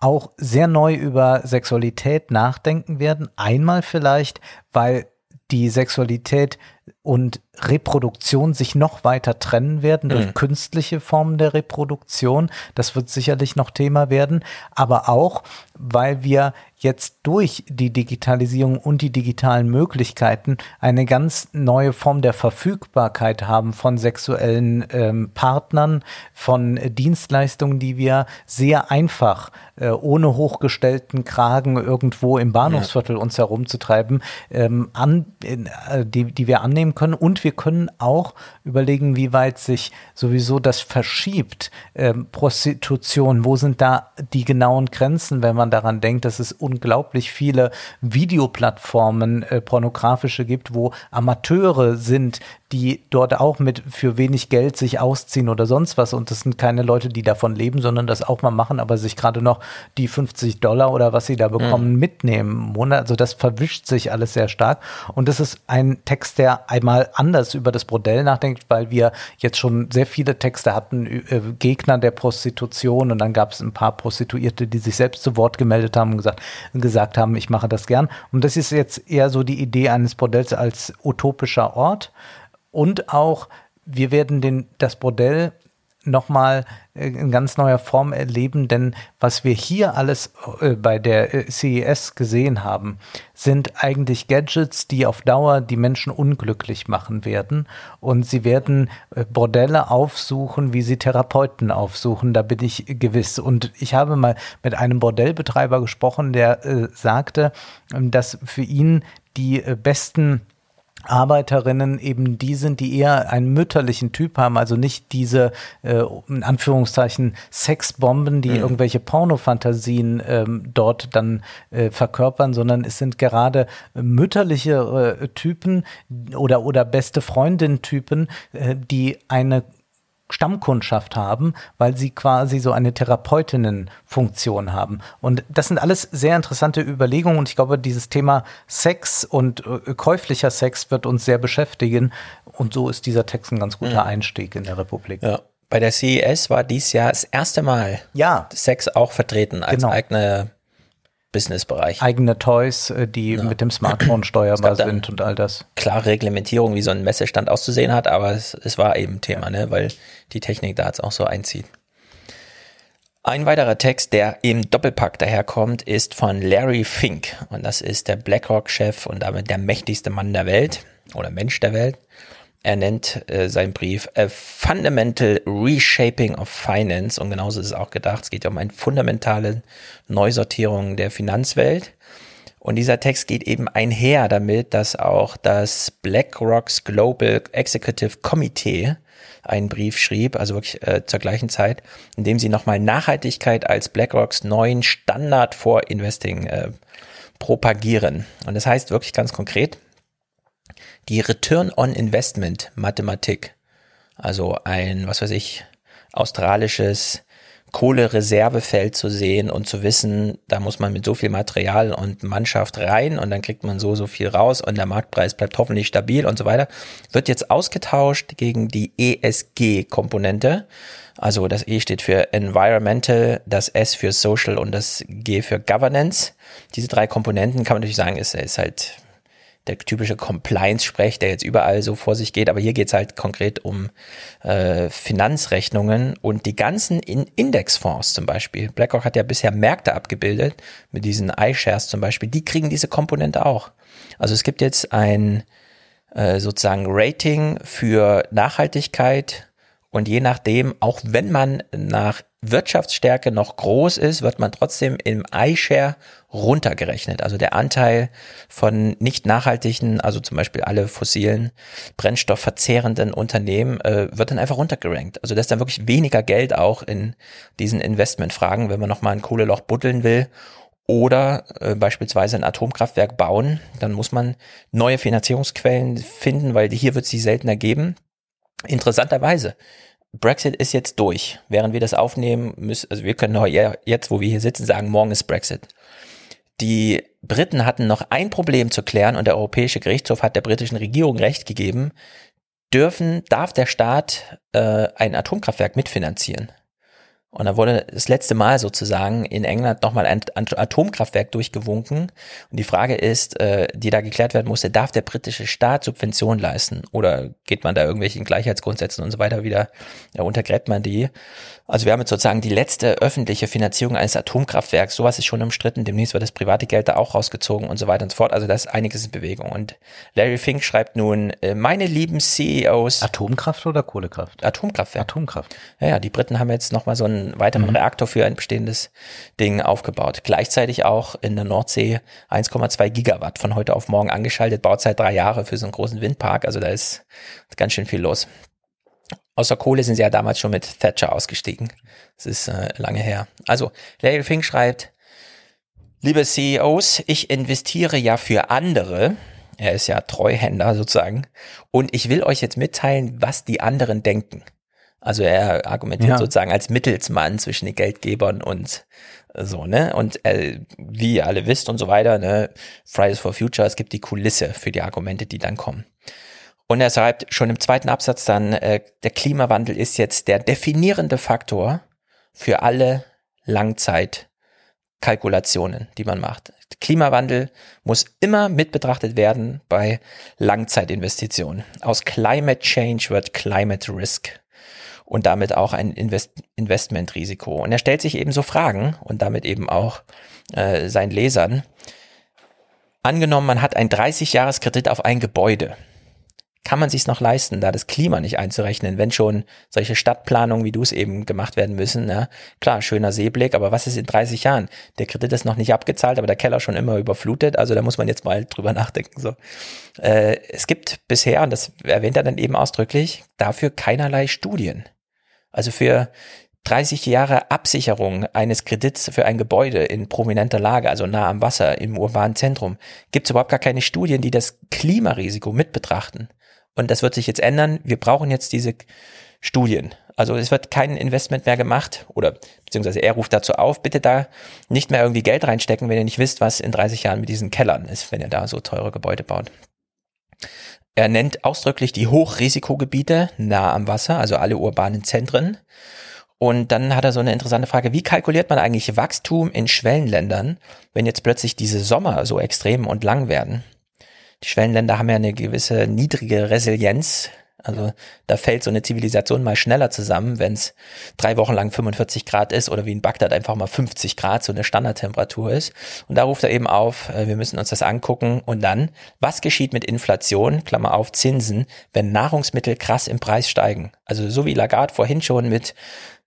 S2: auch sehr neu über Sexualität nachdenken werden. Einmal vielleicht, weil die Sexualität und Reproduktion sich noch weiter trennen werden durch mhm. künstliche Formen der Reproduktion. Das wird sicherlich noch Thema werden, aber auch, weil wir jetzt durch die Digitalisierung und die digitalen Möglichkeiten eine ganz neue Form der Verfügbarkeit haben von sexuellen ähm, Partnern, von Dienstleistungen, die wir sehr einfach äh, ohne hochgestellten Kragen irgendwo im Bahnhofsviertel uns herumzutreiben, ähm, an, äh, die, die wir annehmen nehmen können. Und wir können auch überlegen, wie weit sich sowieso das verschiebt. Ähm, Prostitution, wo sind da die genauen Grenzen, wenn man daran denkt, dass es unglaublich viele Videoplattformen, äh, pornografische gibt, wo Amateure sind, die dort auch mit für wenig Geld sich ausziehen oder sonst was. Und das sind keine Leute, die davon leben, sondern das auch mal machen, aber sich gerade noch die 50 Dollar oder was sie da bekommen mhm. mitnehmen. Also das verwischt sich alles sehr stark. Und das ist ein Text, der einmal anders über das Bordell nachdenkt, weil wir jetzt schon sehr viele Texte hatten, äh, Gegner der Prostitution und dann gab es ein paar Prostituierte, die sich selbst zu Wort gemeldet haben und gesagt, gesagt haben, ich mache das gern. Und das ist jetzt eher so die Idee eines Bordells als utopischer Ort. Und auch, wir werden den, das Bordell nochmal äh, in ganz neuer Form erleben, denn was wir hier alles äh, bei der äh, CES gesehen haben, sind eigentlich Gadgets, die auf Dauer die Menschen unglücklich machen werden und sie werden Bordelle aufsuchen, wie sie Therapeuten aufsuchen, da bin ich gewiss. Und ich habe mal mit einem Bordellbetreiber gesprochen, der äh, sagte, dass für ihn die besten Arbeiterinnen eben die sind, die eher einen mütterlichen Typ haben, also nicht diese äh, in Anführungszeichen Sexbomben, die mhm. irgendwelche Pornofantasien ähm, dort dann äh, verkörpern, sondern es sind gerade mütterliche äh, Typen oder oder beste Freundin-Typen, äh, die eine Stammkundschaft haben, weil sie quasi so eine Therapeutinnenfunktion haben. Und das sind alles sehr interessante Überlegungen und ich glaube, dieses Thema Sex und äh, käuflicher Sex wird uns sehr beschäftigen und so ist dieser Text ein ganz guter mhm. Einstieg in der Republik.
S1: Ja. Bei der CES war dies Jahr das erste Mal
S2: ja.
S1: Sex auch vertreten als genau. eigene Businessbereich.
S2: Eigene Toys, äh, die ja. mit dem Smartphone steuerbar sind und all das.
S1: Klare Reglementierung, wie so ein Messestand auszusehen hat, aber es, es war eben Thema, ne, weil die Technik da jetzt auch so einzieht. Ein weiterer Text, der im Doppelpack daherkommt, ist von Larry Fink. Und das ist der BlackRock-Chef und damit der mächtigste Mann der Welt oder Mensch der Welt. Er nennt äh, seinen Brief A Fundamental Reshaping of Finance und genauso ist es auch gedacht. Es geht um eine fundamentale Neusortierung der Finanzwelt. Und dieser Text geht eben einher damit, dass auch das BlackRock's Global Executive Committee einen Brief schrieb, also wirklich äh, zur gleichen Zeit, in dem sie nochmal Nachhaltigkeit als BlackRocks neuen Standard vor Investing äh, propagieren. Und das heißt wirklich ganz konkret, die Return on Investment Mathematik, also ein, was weiß ich, australisches Kohlereservefeld zu sehen und zu wissen, da muss man mit so viel Material und Mannschaft rein und dann kriegt man so, so viel raus und der Marktpreis bleibt hoffentlich stabil und so weiter, wird jetzt ausgetauscht gegen die ESG-Komponente. Also das E steht für Environmental, das S für Social und das G für Governance. Diese drei Komponenten kann man natürlich sagen, ist, ist halt der typische Compliance-Sprech, der jetzt überall so vor sich geht, aber hier geht es halt konkret um äh, Finanzrechnungen und die ganzen In Indexfonds zum Beispiel. BlackRock hat ja bisher Märkte abgebildet mit diesen iShares zum Beispiel, die kriegen diese Komponente auch. Also es gibt jetzt ein äh, sozusagen Rating für Nachhaltigkeit und je nachdem, auch wenn man nach Wirtschaftsstärke noch groß ist, wird man trotzdem im iShare runtergerechnet. Also der Anteil von nicht nachhaltigen, also zum Beispiel alle fossilen, brennstoffverzehrenden Unternehmen, äh, wird dann einfach runtergerankt. Also da ist dann wirklich weniger Geld auch in diesen Investmentfragen, wenn man nochmal ein Kohleloch buddeln will oder äh, beispielsweise ein Atomkraftwerk bauen, dann muss man neue Finanzierungsquellen finden, weil hier wird sie seltener geben. Interessanterweise Brexit ist jetzt durch. Während wir das aufnehmen, müssen, also wir können jetzt, wo wir hier sitzen, sagen, morgen ist Brexit. Die Briten hatten noch ein Problem zu klären und der Europäische Gerichtshof hat der britischen Regierung Recht gegeben. Dürfen, darf der Staat äh, ein Atomkraftwerk mitfinanzieren? Und da wurde das letzte Mal sozusagen in England nochmal ein Atomkraftwerk durchgewunken. Und die Frage ist, äh, die da geklärt werden musste, darf der britische Staat Subventionen leisten? Oder geht man da irgendwelchen Gleichheitsgrundsätzen und so weiter wieder, ja, untergräbt man die? Also wir haben jetzt sozusagen die letzte öffentliche Finanzierung eines Atomkraftwerks. Sowas ist schon umstritten. Demnächst wird das private Geld da auch rausgezogen und so weiter und so fort. Also da ist einiges in Bewegung. Und Larry Fink schreibt nun, äh, meine lieben CEOs.
S2: Atomkraft oder Kohlekraft?
S1: Atomkraftwerk.
S2: Atomkraft.
S1: Ja, ja, die Briten haben jetzt nochmal so ein einen weiteren mhm. Reaktor für ein bestehendes Ding aufgebaut. Gleichzeitig auch in der Nordsee 1,2 Gigawatt von heute auf morgen angeschaltet, Bauzeit drei Jahre für so einen großen Windpark. Also da ist ganz schön viel los. Außer Kohle sind sie ja damals schon mit Thatcher ausgestiegen. Das ist äh, lange her. Also, Larry Fink schreibt, liebe CEOs, ich investiere ja für andere. Er ist ja Treuhänder sozusagen. Und ich will euch jetzt mitteilen, was die anderen denken. Also er argumentiert ja. sozusagen als Mittelsmann zwischen den Geldgebern und so, ne? Und äh, wie ihr alle wisst und so weiter, ne? Fridays for Future, es gibt die Kulisse für die Argumente, die dann kommen. Und er schreibt schon im zweiten Absatz dann, äh, der Klimawandel ist jetzt der definierende Faktor für alle Langzeitkalkulationen, die man macht. Klimawandel muss immer mit betrachtet werden bei Langzeitinvestitionen. Aus Climate Change wird Climate Risk und damit auch ein Invest Investmentrisiko. Und er stellt sich eben so Fragen und damit eben auch äh, seinen Lesern. Angenommen, man hat einen 30-Jahres-Kredit auf ein Gebäude kann man sich noch leisten, da das Klima nicht einzurechnen, wenn schon solche Stadtplanungen, wie du es eben gemacht werden müssen. Ja, klar, schöner Seeblick, aber was ist in 30 Jahren? Der Kredit ist noch nicht abgezahlt, aber der Keller schon immer überflutet. Also da muss man jetzt mal drüber nachdenken. So, äh, es gibt bisher, und das erwähnt er dann eben ausdrücklich, dafür keinerlei Studien. Also für 30 Jahre Absicherung eines Kredits für ein Gebäude in prominenter Lage, also nah am Wasser, im urbanen Zentrum, gibt es überhaupt gar keine Studien, die das Klimarisiko mit betrachten. Und das wird sich jetzt ändern. Wir brauchen jetzt diese Studien. Also es wird kein Investment mehr gemacht oder beziehungsweise er ruft dazu auf, bitte da nicht mehr irgendwie Geld reinstecken, wenn ihr nicht wisst, was in 30 Jahren mit diesen Kellern ist, wenn ihr da so teure Gebäude baut. Er nennt ausdrücklich die Hochrisikogebiete nah am Wasser, also alle urbanen Zentren. Und dann hat er so eine interessante Frage, wie kalkuliert man eigentlich Wachstum in Schwellenländern, wenn jetzt plötzlich diese Sommer so extrem und lang werden? Die Schwellenländer haben ja eine gewisse niedrige Resilienz. Also da fällt so eine Zivilisation mal schneller zusammen, wenn es drei Wochen lang 45 Grad ist oder wie in Bagdad einfach mal 50 Grad so eine Standardtemperatur ist. Und da ruft er eben auf, äh, wir müssen uns das angucken. Und dann, was geschieht mit Inflation, Klammer auf, Zinsen, wenn Nahrungsmittel krass im Preis steigen? Also so wie Lagarde vorhin schon mit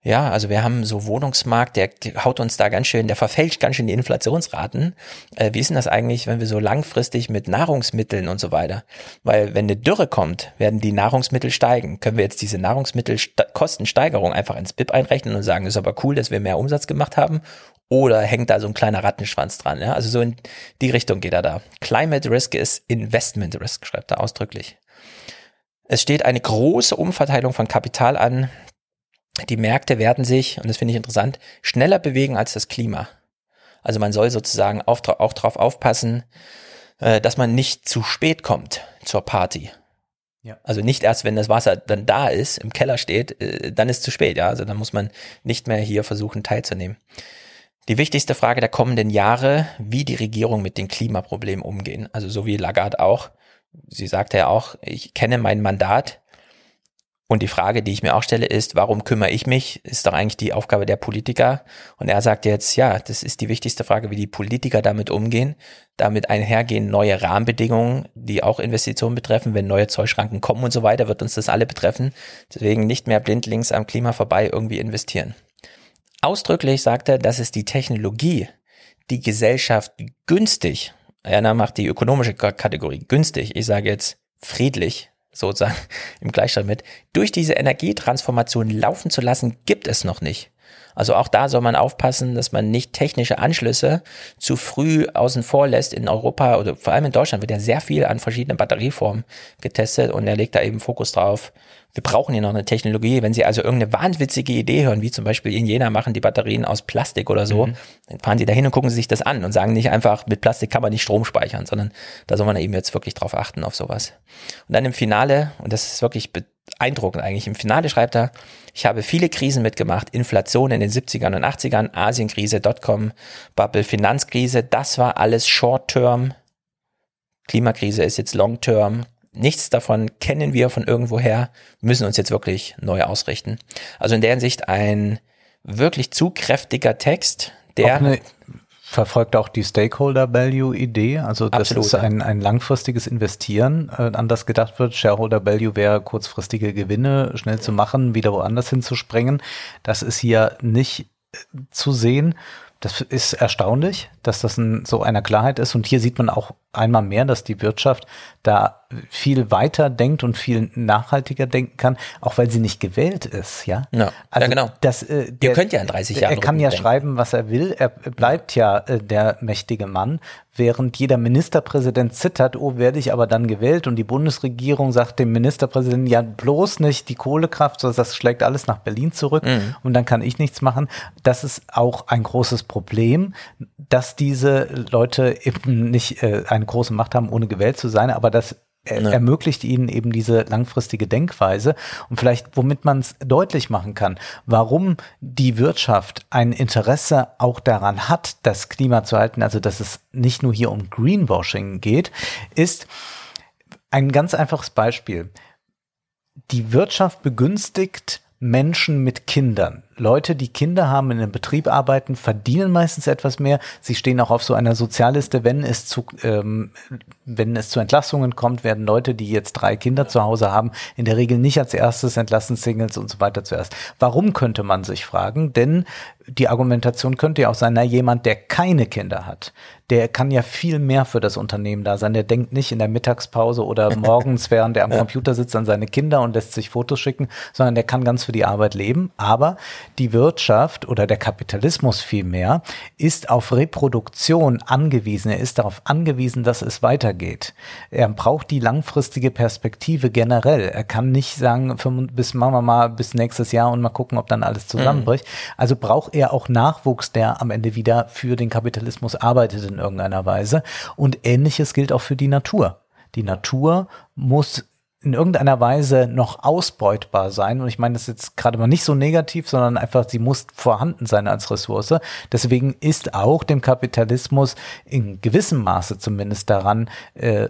S1: ja, also wir haben so Wohnungsmarkt, der haut uns da ganz schön, der verfälscht ganz schön die Inflationsraten. Äh, wie ist denn das eigentlich, wenn wir so langfristig mit Nahrungsmitteln und so weiter? Weil wenn eine Dürre kommt, werden die Nahrungsmittel steigen. Können wir jetzt diese Nahrungsmittelkostensteigerung einfach ins BIP einrechnen und sagen, ist aber cool, dass wir mehr Umsatz gemacht haben? Oder hängt da so ein kleiner Rattenschwanz dran? Ja? Also so in die Richtung geht er da. Climate Risk ist Investment Risk, schreibt er ausdrücklich. Es steht eine große Umverteilung von Kapital an, die Märkte werden sich, und das finde ich interessant, schneller bewegen als das Klima. Also man soll sozusagen auch, auch darauf aufpassen, äh, dass man nicht zu spät kommt zur Party. Ja. Also nicht erst, wenn das Wasser dann da ist, im Keller steht, äh, dann ist zu spät, ja. Also dann muss man nicht mehr hier versuchen teilzunehmen. Die wichtigste Frage der kommenden Jahre, wie die Regierung mit den Klimaproblemen umgehen. Also so wie Lagarde auch. Sie sagte ja auch, ich kenne mein Mandat, und die Frage, die ich mir auch stelle, ist, warum kümmere ich mich? Ist doch eigentlich die Aufgabe der Politiker. Und er sagt jetzt, ja, das ist die wichtigste Frage, wie die Politiker damit umgehen. Damit einhergehen neue Rahmenbedingungen, die auch Investitionen betreffen. Wenn neue Zollschranken kommen und so weiter, wird uns das alle betreffen. Deswegen nicht mehr blindlings am Klima vorbei irgendwie investieren. Ausdrücklich sagt er, dass es die Technologie, die Gesellschaft günstig, er macht die ökonomische Kategorie günstig, ich sage jetzt friedlich sozusagen im Gleichstand mit, durch diese Energietransformation laufen zu lassen, gibt es noch nicht. Also auch da soll man aufpassen, dass man nicht technische Anschlüsse zu früh außen vor lässt. In Europa oder vor allem in Deutschland wird ja sehr viel an verschiedenen Batterieformen getestet und er legt da eben Fokus drauf, wir brauchen hier noch eine Technologie. Wenn Sie also irgendeine wahnwitzige Idee hören, wie zum Beispiel in Jena machen die Batterien aus Plastik oder so, mhm. dann fahren Sie da hin und gucken Sie sich das an und sagen nicht einfach, mit Plastik kann man nicht Strom speichern, sondern da soll man eben jetzt wirklich drauf achten auf sowas. Und dann im Finale, und das ist wirklich beeindruckend eigentlich, im Finale schreibt er, ich habe viele Krisen mitgemacht, Inflation in den 70ern und 80ern, Asienkrise, Dotcom, Bubble, Finanzkrise, das war alles Short-Term. Klimakrise ist jetzt Long-Term, nichts davon kennen wir von irgendwoher, müssen uns jetzt wirklich neu ausrichten. Also in der Hinsicht ein wirklich zu kräftiger Text, der
S2: verfolgt auch die Stakeholder-Value-Idee. Also das
S1: Absolut,
S2: ist ein, ein langfristiges Investieren, äh, an das gedacht wird. Shareholder-Value wäre kurzfristige Gewinne schnell zu machen, wieder woanders hinzusprengen. Das ist hier nicht äh, zu sehen. Das ist erstaunlich, dass das in so einer Klarheit ist. Und hier sieht man auch einmal mehr, dass die Wirtschaft da viel weiter denkt und viel nachhaltiger denken kann, auch weil sie nicht gewählt ist, ja.
S1: Ja, ja, genau.
S2: Das, äh,
S1: Ihr
S2: der-
S1: könnt ja in 30 Jahren
S2: Er kann ja
S1: rückdenken.
S2: schreiben, was er will. Er bleibt ja äh, der mächtige Mann, während jeder Ministerpräsident zittert, oh, werde ich aber dann gewählt und die Bundesregierung sagt dem Ministerpräsidenten, ja, bloß nicht die Kohlekraft, sondern das schlägt alles nach Berlin zurück
S1: Mhm.
S2: und dann kann ich nichts machen. Das ist auch ein großes Problem, dass diese Leute eben nicht äh, eine große Macht haben, ohne gewählt zu sein, aber das er-
S1: Ja.
S2: ermöglicht ihnen eben diese langfristige Denkweise und vielleicht, womit man es deutlich machen kann, warum die Wirtschaft ein Interesse auch daran hat, das Klima zu halten, also dass es nicht nur hier um Greenwashing geht, ist ein ganz einfaches Beispiel. Die Wirtschaft begünstigt Menschen mit Kindern. Leute, die Kinder haben, in einem Betrieb arbeiten, verdienen meistens etwas mehr. Sie stehen auch auf so einer Sozialliste, wenn es zu, ähm, wenn es zu Entlassungen kommt, werden Leute, die jetzt drei Kinder zu Hause haben, in der Regel nicht als erstes entlassen, Singles und so weiter zuerst. Warum könnte man sich fragen? Denn die Argumentation könnte ja auch sein, na, jemand, der keine Kinder hat, der kann ja viel mehr für das Unternehmen da sein. Der denkt nicht in der Mittagspause oder morgens, während er am Computer sitzt, an seine Kinder und lässt sich Fotos schicken, sondern der kann ganz für die Arbeit leben. Aber die Wirtschaft oder der Kapitalismus vielmehr ist auf Reproduktion angewiesen. Er ist darauf angewiesen, dass es weitergeht. Er braucht die langfristige Perspektive generell. Er kann nicht sagen, bis machen wir mal bis nächstes Jahr und mal gucken, ob dann alles zusammenbricht. Also braucht er auch Nachwuchs, der am Ende wieder für den Kapitalismus arbeitet in irgendeiner Weise. Und ähnliches gilt auch für die Natur. Die Natur muss in irgendeiner Weise noch ausbeutbar sein. Und ich meine das ist jetzt gerade mal nicht so negativ, sondern einfach, sie muss vorhanden sein als Ressource. Deswegen ist auch dem Kapitalismus in gewissem Maße zumindest daran äh,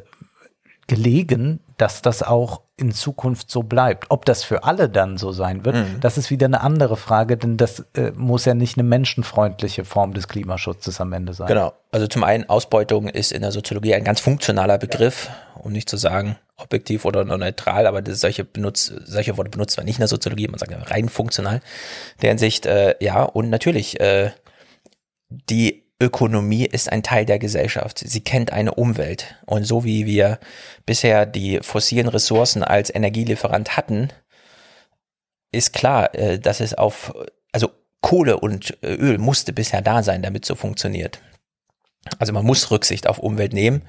S2: gelegen, dass das auch in Zukunft so bleibt. Ob das für alle dann so sein wird, das ist wieder eine andere Frage, denn das äh, muss ja nicht eine menschenfreundliche Form des Klimaschutzes am Ende sein.
S1: Genau. Also zum einen, Ausbeutung ist in der Soziologie ein ganz funktionaler Begriff, um nicht zu sagen objektiv oder neutral, aber solche, benutzt, solche Worte benutzt man nicht in der Soziologie, man sagt rein funktional. In der Hinsicht, äh, ja, und natürlich, äh, die Ökonomie ist ein Teil der Gesellschaft. Sie kennt eine Umwelt. Und so wie wir bisher die fossilen Ressourcen als Energielieferant hatten, ist klar, äh, dass es auf, also Kohle und äh, Öl musste bisher da sein, damit so funktioniert. Also man muss Rücksicht auf Umwelt nehmen.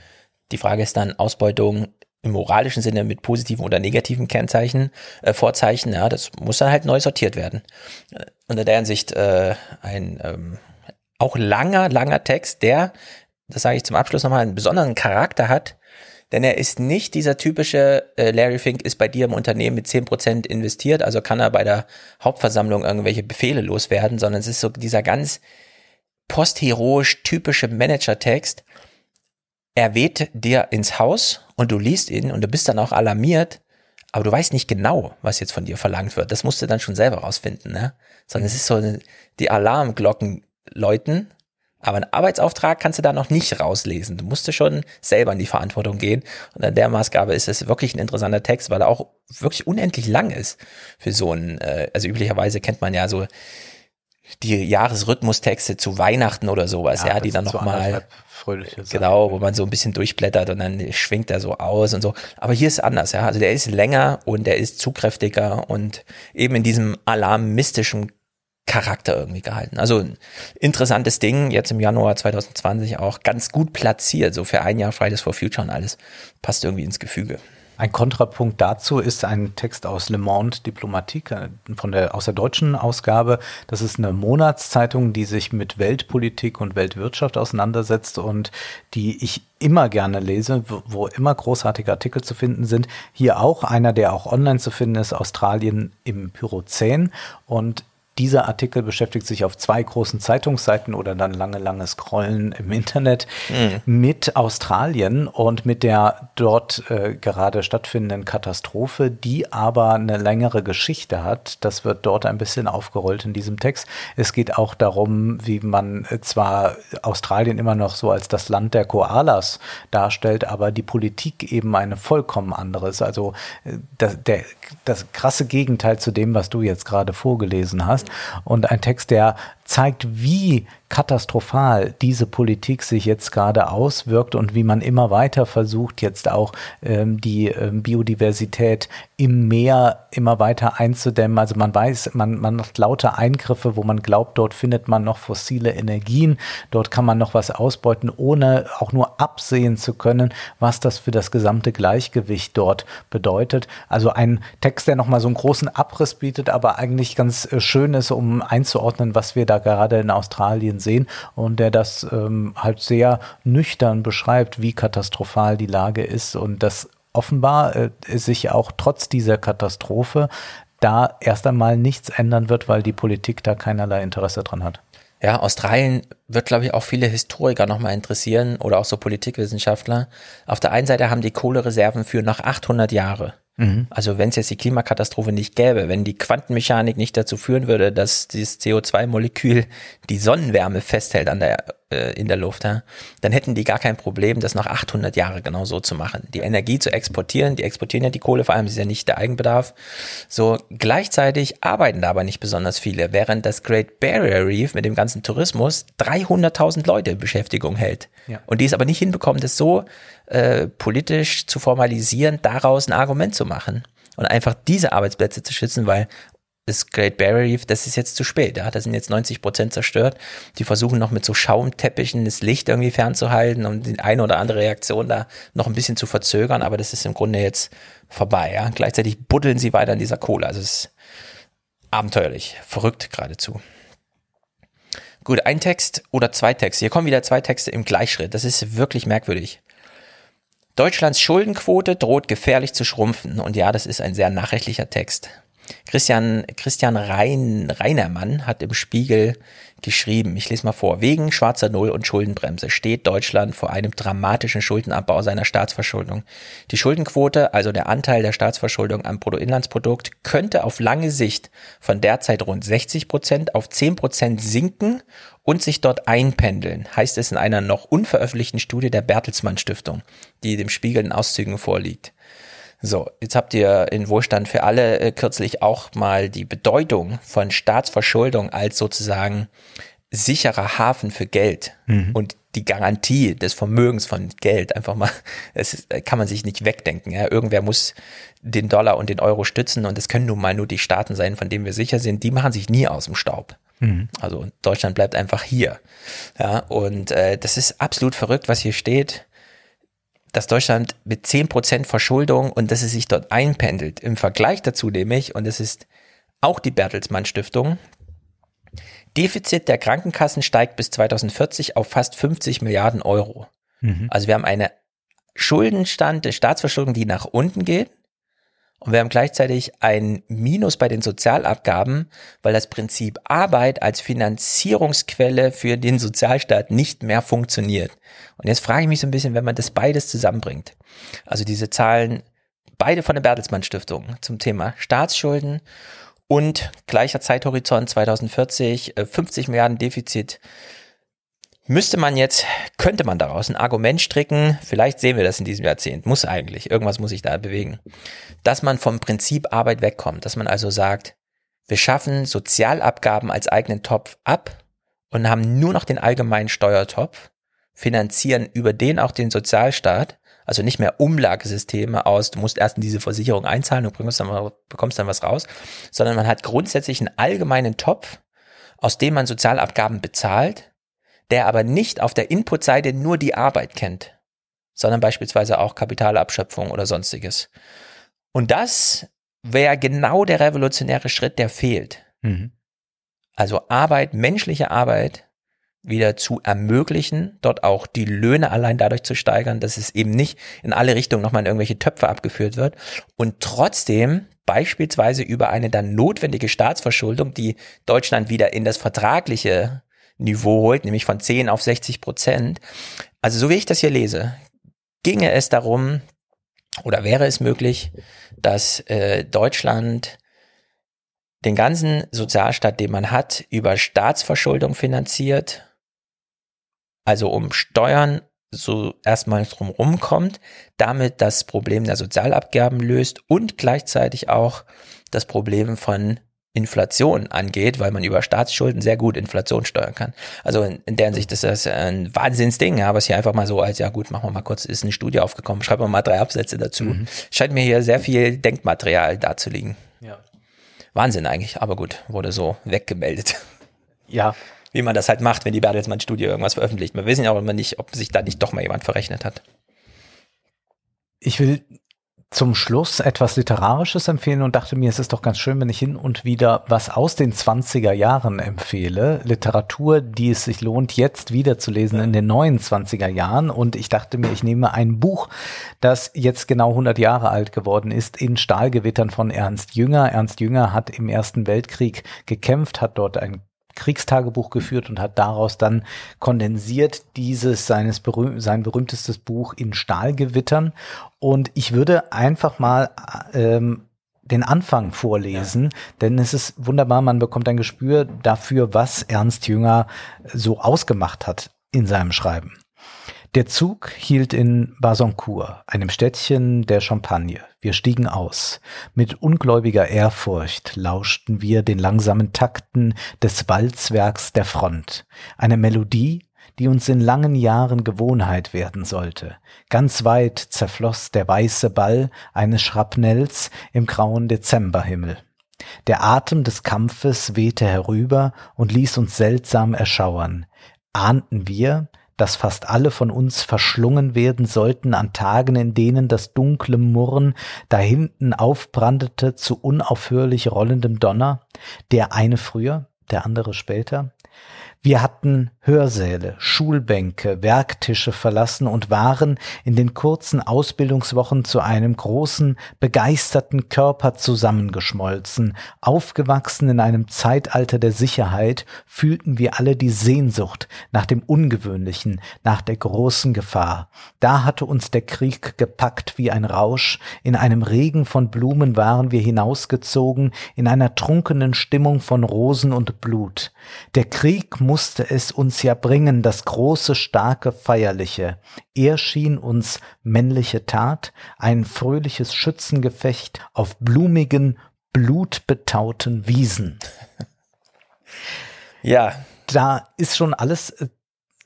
S1: Die Frage ist dann Ausbeutung im moralischen Sinne mit positiven oder negativen Kennzeichen, äh, Vorzeichen, ja, das muss dann halt neu sortiert werden. Äh, unter der Hinsicht äh, ein ähm, auch langer, langer Text, der, das sage ich zum Abschluss nochmal, einen besonderen Charakter hat, denn er ist nicht dieser typische, äh, Larry Fink ist bei dir im Unternehmen mit 10% investiert, also kann er bei der Hauptversammlung irgendwelche Befehle loswerden, sondern es ist so dieser ganz postheroisch typische Manager-Text. Er weht dir ins Haus und du liest ihn und du bist dann auch alarmiert, aber du weißt nicht genau, was jetzt von dir verlangt wird. Das musst du dann schon selber rausfinden, ne? Sondern es ist so die Alarmglocken läuten, aber einen Arbeitsauftrag kannst du da noch nicht rauslesen. Du musst schon selber in die Verantwortung gehen. Und an der Maßgabe ist es wirklich ein interessanter Text, weil er auch wirklich unendlich lang ist für so einen, äh, also üblicherweise kennt man ja so die Jahresrhythmustexte zu Weihnachten oder sowas, ja, die
S2: das
S1: dann nochmal, genau, wo man so ein bisschen durchblättert und dann schwingt er so aus und so. Aber hier ist anders, ja. Also der ist länger und der ist zugkräftiger und eben in diesem alarmistischen Charakter irgendwie gehalten. Also ein interessantes Ding, jetzt im Januar 2020 auch ganz gut platziert, so für ein Jahr Fridays for Future und alles. Passt irgendwie ins Gefüge.
S2: Ein Kontrapunkt dazu ist ein Text aus Le Monde Diplomatique äh, von der, aus der deutschen Ausgabe. Das ist eine Monatszeitung, die sich mit Weltpolitik und Weltwirtschaft auseinandersetzt und die ich immer gerne lese, wo, wo immer großartige Artikel zu finden sind. Hier auch einer, der auch online zu finden ist, Australien im Pyrozän. Und dieser Artikel beschäftigt sich auf zwei großen Zeitungsseiten oder dann lange, lange Scrollen im Internet mhm. mit Australien und mit der dort äh, gerade stattfindenden Katastrophe, die aber eine längere Geschichte hat. Das wird dort ein bisschen aufgerollt in diesem Text. Es geht auch darum, wie man zwar Australien immer noch so als das Land der Koalas darstellt, aber die Politik eben eine vollkommen andere ist. Also äh, das, der, das krasse Gegenteil zu dem, was du jetzt gerade vorgelesen hast. Und ein Text, der zeigt, wie katastrophal diese Politik sich jetzt gerade auswirkt und wie man immer weiter versucht, jetzt auch ähm, die ähm, Biodiversität im Meer immer weiter einzudämmen. Also man weiß, man, man macht lauter Eingriffe, wo man glaubt, dort findet man noch fossile Energien, dort kann man noch was ausbeuten, ohne auch nur absehen zu können, was das für das gesamte Gleichgewicht dort bedeutet. Also ein Text, der nochmal so einen großen Abriss bietet, aber eigentlich ganz äh, schön ist, um einzuordnen, was wir da gerade in Australien sehen und der das ähm, halt sehr nüchtern beschreibt, wie katastrophal die Lage ist und dass offenbar äh, sich auch trotz dieser Katastrophe da erst einmal nichts ändern wird, weil die Politik da keinerlei Interesse dran hat.
S1: Ja, Australien wird, glaube ich, auch viele Historiker nochmal interessieren oder auch so Politikwissenschaftler. Auf der einen Seite haben die Kohlereserven für noch 800 Jahre. Mhm. Also wenn es jetzt die Klimakatastrophe nicht gäbe, wenn die Quantenmechanik nicht dazu führen würde, dass dieses CO2-Molekül die Sonnenwärme festhält an der, äh, in der Luft, ja, dann hätten die gar kein Problem, das noch 800 Jahre genau so zu machen. Die Energie zu exportieren, die exportieren ja die Kohle, vor allem ist ja nicht der Eigenbedarf. So gleichzeitig arbeiten da aber nicht besonders viele, während das Great Barrier Reef mit dem ganzen Tourismus 300.000 Leute in Beschäftigung hält. Ja. Und die es aber nicht hinbekommen, das so äh, politisch zu formalisieren, daraus ein Argument zu machen und einfach diese Arbeitsplätze zu schützen, weil das Great Barrier Reef, das ist jetzt zu spät. Ja? Da sind jetzt 90 Prozent zerstört. Die versuchen noch mit so Schaumteppichen das Licht irgendwie fernzuhalten, um die eine oder andere Reaktion da noch ein bisschen zu verzögern. Aber das ist im Grunde jetzt vorbei. Ja? Gleichzeitig buddeln sie weiter in dieser Kohle. Also es ist abenteuerlich, verrückt geradezu. Gut, ein Text oder zwei Texte. Hier kommen wieder zwei Texte im Gleichschritt. Das ist wirklich merkwürdig. Deutschlands Schuldenquote droht gefährlich zu schrumpfen. Und ja, das ist ein sehr nachrichtlicher Text. Christian, Christian Rein, Reinermann hat im Spiegel geschrieben, ich lese mal vor, wegen schwarzer Null und Schuldenbremse steht Deutschland vor einem dramatischen Schuldenabbau seiner Staatsverschuldung. Die Schuldenquote, also der Anteil der Staatsverschuldung am Bruttoinlandsprodukt, könnte auf lange Sicht von derzeit rund 60 Prozent auf 10 Prozent sinken und sich dort einpendeln, heißt es in einer noch unveröffentlichten Studie der Bertelsmann Stiftung, die dem Spiegel in Auszügen vorliegt. So, jetzt habt ihr in Wohlstand für alle äh, kürzlich auch mal die Bedeutung von Staatsverschuldung als sozusagen sicherer Hafen für Geld mhm. und die Garantie des Vermögens von Geld einfach mal, das kann man sich nicht wegdenken. Ja. Irgendwer muss den Dollar und den Euro stützen und es können nun mal nur die Staaten sein, von denen wir sicher sind. Die machen sich nie aus dem Staub. Mhm. Also Deutschland bleibt einfach hier. Ja, und äh, das ist absolut verrückt, was hier steht dass Deutschland mit zehn Prozent Verschuldung und dass es sich dort einpendelt. Im Vergleich dazu nämlich, und es ist auch die Bertelsmann Stiftung, Defizit der Krankenkassen steigt bis 2040 auf fast 50 Milliarden Euro. Mhm. Also wir haben eine Schuldenstand der Staatsverschuldung, die nach unten geht. Und wir haben gleichzeitig ein Minus bei den Sozialabgaben, weil das Prinzip Arbeit als Finanzierungsquelle für den Sozialstaat nicht mehr funktioniert. Und jetzt frage ich mich so ein bisschen, wenn man das beides zusammenbringt. Also diese Zahlen, beide von der Bertelsmann Stiftung zum Thema Staatsschulden und gleicher Zeithorizont 2040, 50 Milliarden Defizit müsste man jetzt, könnte man daraus ein Argument stricken, vielleicht sehen wir das in diesem Jahrzehnt, muss eigentlich, irgendwas muss sich da bewegen, dass man vom Prinzip Arbeit wegkommt, dass man also sagt, wir schaffen Sozialabgaben als eigenen Topf ab und haben nur noch den allgemeinen Steuertopf, finanzieren über den auch den Sozialstaat, also nicht mehr Umlagesysteme aus, du musst erst in diese Versicherung einzahlen und bekommst dann, bekommst dann was raus, sondern man hat grundsätzlich einen allgemeinen Topf, aus dem man Sozialabgaben bezahlt, der aber nicht auf der Inputseite nur die Arbeit kennt, sondern beispielsweise auch Kapitalabschöpfung oder sonstiges. Und das wäre genau der revolutionäre Schritt, der fehlt. Mhm. Also Arbeit, menschliche Arbeit wieder zu ermöglichen, dort auch die Löhne allein dadurch zu steigern, dass es eben nicht in alle Richtungen nochmal in irgendwelche Töpfe abgeführt wird und trotzdem beispielsweise über eine dann notwendige Staatsverschuldung, die Deutschland wieder in das vertragliche Niveau holt, nämlich von 10 auf 60 Prozent. Also so wie ich das hier lese, ginge es darum, oder wäre es möglich, dass äh, Deutschland den ganzen Sozialstaat, den man hat, über Staatsverschuldung finanziert, also um Steuern so erstmal drumherum kommt, damit das Problem der Sozialabgaben löst und gleichzeitig auch das Problem von Inflation angeht, weil man über Staatsschulden sehr gut Inflation steuern kann. Also in, in der Hinsicht ist das ein Wahnsinnsding, aber es hier einfach mal so als, ja gut, machen wir mal kurz, ist eine Studie aufgekommen, schreiben wir mal drei Absätze dazu. Mhm. Scheint mir hier sehr viel Denkmaterial dazuliegen. Ja. Wahnsinn eigentlich, aber gut, wurde so weggemeldet.
S2: Ja.
S1: Wie man das halt macht, wenn die Bertelsmann-Studie irgendwas veröffentlicht. Wir wissen ja auch immer nicht, ob sich da nicht doch mal jemand verrechnet hat.
S2: Ich will zum Schluss etwas Literarisches empfehlen und dachte mir, es ist doch ganz schön, wenn ich hin und wieder was aus den 20er Jahren empfehle. Literatur, die es sich lohnt, jetzt wiederzulesen in den neuen 20er Jahren. Und ich dachte mir, ich nehme ein Buch, das jetzt genau 100 Jahre alt geworden ist, in Stahlgewittern von Ernst Jünger. Ernst Jünger hat im Ersten Weltkrieg gekämpft, hat dort ein Kriegstagebuch geführt und hat daraus dann kondensiert dieses seines berühm sein berühmtestes Buch in Stahlgewittern. Und ich würde einfach mal ähm, den Anfang vorlesen, ja. denn es ist wunderbar, man bekommt ein Gespür dafür, was Ernst Jünger so ausgemacht hat in seinem Schreiben. Der Zug hielt in Basoncourt, einem Städtchen der Champagne. Wir stiegen aus. Mit ungläubiger Ehrfurcht lauschten wir den langsamen Takten des Walzwerks der Front. Eine Melodie, die uns in langen Jahren Gewohnheit werden sollte. Ganz weit zerfloss der weiße Ball eines Schrapnells im grauen Dezemberhimmel. Der Atem des Kampfes wehte herüber und ließ uns seltsam erschauern. Ahnten wir, dass fast alle von uns verschlungen werden sollten an Tagen, in denen das dunkle Murren da hinten aufbrandete zu unaufhörlich rollendem Donner, der eine früher, der andere später, wir hatten Hörsäle, Schulbänke, Werktische verlassen und waren in den kurzen Ausbildungswochen zu einem großen, begeisterten Körper zusammengeschmolzen. Aufgewachsen in einem Zeitalter der Sicherheit fühlten wir alle die Sehnsucht nach dem Ungewöhnlichen, nach der großen Gefahr. Da hatte uns der Krieg gepackt wie ein Rausch. In einem Regen von Blumen waren wir hinausgezogen, in einer trunkenen Stimmung von Rosen und Blut. Der Krieg musste es uns ja bringen, das große, starke, feierliche. Er schien uns männliche Tat, ein fröhliches Schützengefecht auf blumigen, blutbetauten Wiesen.
S1: Ja.
S2: Da ist schon alles äh,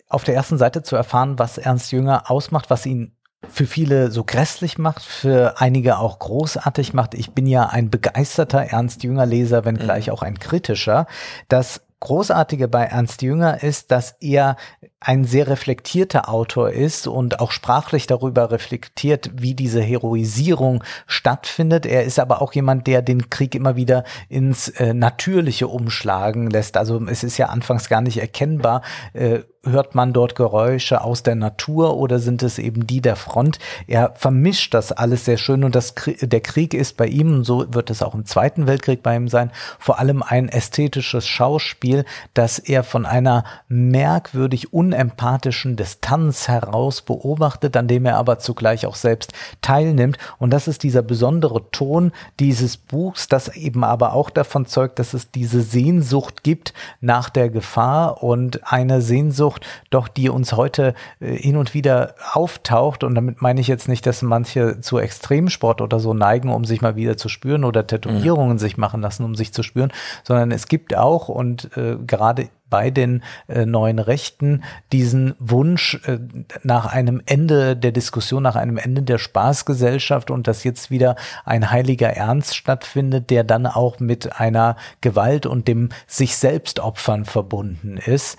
S2: auf der ersten Seite zu erfahren, was Ernst Jünger ausmacht, was ihn für viele so grässlich macht, für einige auch großartig macht. Ich bin ja ein begeisterter Ernst Jünger Leser, wenngleich mhm. auch ein kritischer. Das Großartige bei Ernst Jünger ist, dass er ein sehr reflektierter Autor ist und auch sprachlich darüber reflektiert, wie diese Heroisierung stattfindet. Er ist aber auch jemand, der den Krieg immer wieder ins äh, Natürliche umschlagen lässt. Also es ist ja anfangs gar nicht erkennbar, äh, hört man dort Geräusche aus der Natur oder sind es eben die der Front? Er vermischt das alles sehr schön und das, der Krieg ist bei ihm, und so wird es auch im Zweiten Weltkrieg bei ihm sein, vor allem ein ästhetisches Schauspiel, das er von einer merkwürdig unempathischen Distanz heraus beobachtet, an dem er aber zugleich auch selbst teilnimmt. Und das ist dieser besondere Ton dieses Buchs, das eben aber auch davon zeugt, dass es diese Sehnsucht gibt nach der Gefahr und eine Sehnsucht, Sehnsucht, doch die uns heute äh, hin und wieder auftaucht. Und damit meine ich jetzt nicht, dass manche zu Extremsport oder so neigen, um sich mal wieder zu spüren oder Tätowierungen mhm. sich machen lassen, um sich zu spüren, sondern es gibt auch und äh, gerade bei den äh, neuen Rechten diesen Wunsch äh, nach einem Ende der Diskussion, nach einem Ende der Spaßgesellschaft und dass jetzt wieder ein heiliger Ernst stattfindet, der dann auch mit einer Gewalt und dem sich selbst Opfern verbunden ist.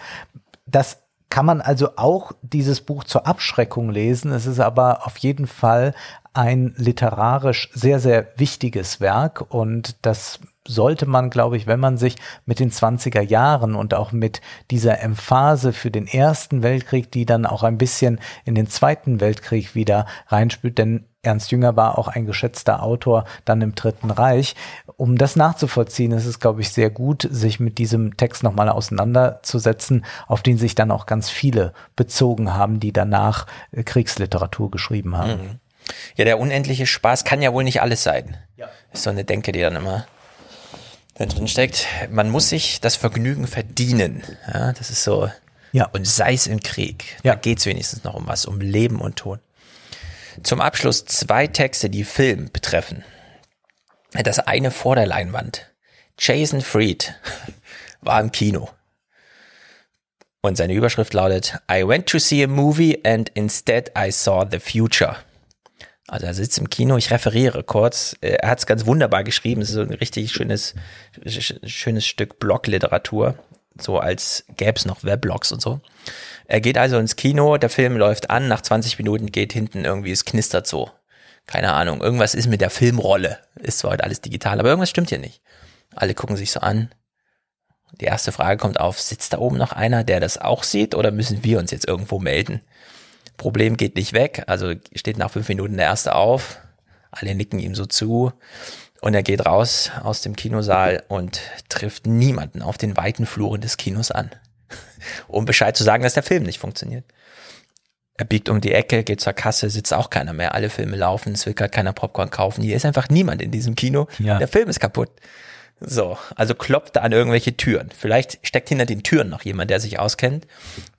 S2: Das kann man also auch dieses Buch zur Abschreckung lesen. Es ist aber auf jeden Fall ein literarisch sehr, sehr wichtiges Werk und das sollte man, glaube ich, wenn man sich mit den 20er Jahren und auch mit dieser Emphase für den Ersten Weltkrieg, die dann auch ein bisschen in den Zweiten Weltkrieg wieder reinspült, denn Ernst Jünger war auch ein geschätzter Autor dann im Dritten Reich. Um das nachzuvollziehen, ist es, glaube ich, sehr gut, sich mit diesem Text nochmal auseinanderzusetzen, auf den sich dann auch ganz viele bezogen haben, die danach äh, Kriegsliteratur geschrieben haben. Mhm.
S1: Ja, der unendliche Spaß kann ja wohl nicht alles sein. Ja. Ist so eine Denke, die dann immer da drin steckt. Man muss sich das Vergnügen verdienen. Ja, das ist so. Ja. Und sei es im Krieg. Ja. Da geht es wenigstens noch um was, um Leben und Tod. Zum Abschluss zwei Texte, die Film betreffen. Das eine vor der Leinwand. Jason Fried war im Kino. Und seine Überschrift lautet, I went to see a movie and instead I saw the future. Also er sitzt im Kino, ich referiere kurz. Er hat es ganz wunderbar geschrieben. Es ist so ein richtig schönes, schönes Stück Blogliteratur. So als gäbe es noch Weblogs und so. Er geht also ins Kino, der Film läuft an, nach 20 Minuten geht hinten irgendwie, es knistert so. Keine Ahnung, irgendwas ist mit der Filmrolle. Ist zwar heute alles digital, aber irgendwas stimmt hier nicht. Alle gucken sich so an. Die erste Frage kommt auf, sitzt da oben noch einer, der das auch sieht oder müssen wir uns jetzt irgendwo melden? Problem geht nicht weg, also steht nach fünf Minuten der erste auf, alle nicken ihm so zu und er geht raus aus dem Kinosaal und trifft niemanden auf den weiten Fluren des Kinos an um Bescheid zu sagen, dass der Film nicht funktioniert. Er biegt um die Ecke, geht zur Kasse, sitzt auch keiner mehr. Alle Filme laufen, es will gerade keiner Popcorn kaufen. Hier ist einfach niemand in diesem Kino. Ja. Der Film ist kaputt. So, also klopft er an irgendwelche Türen. Vielleicht steckt hinter den Türen noch jemand, der sich auskennt.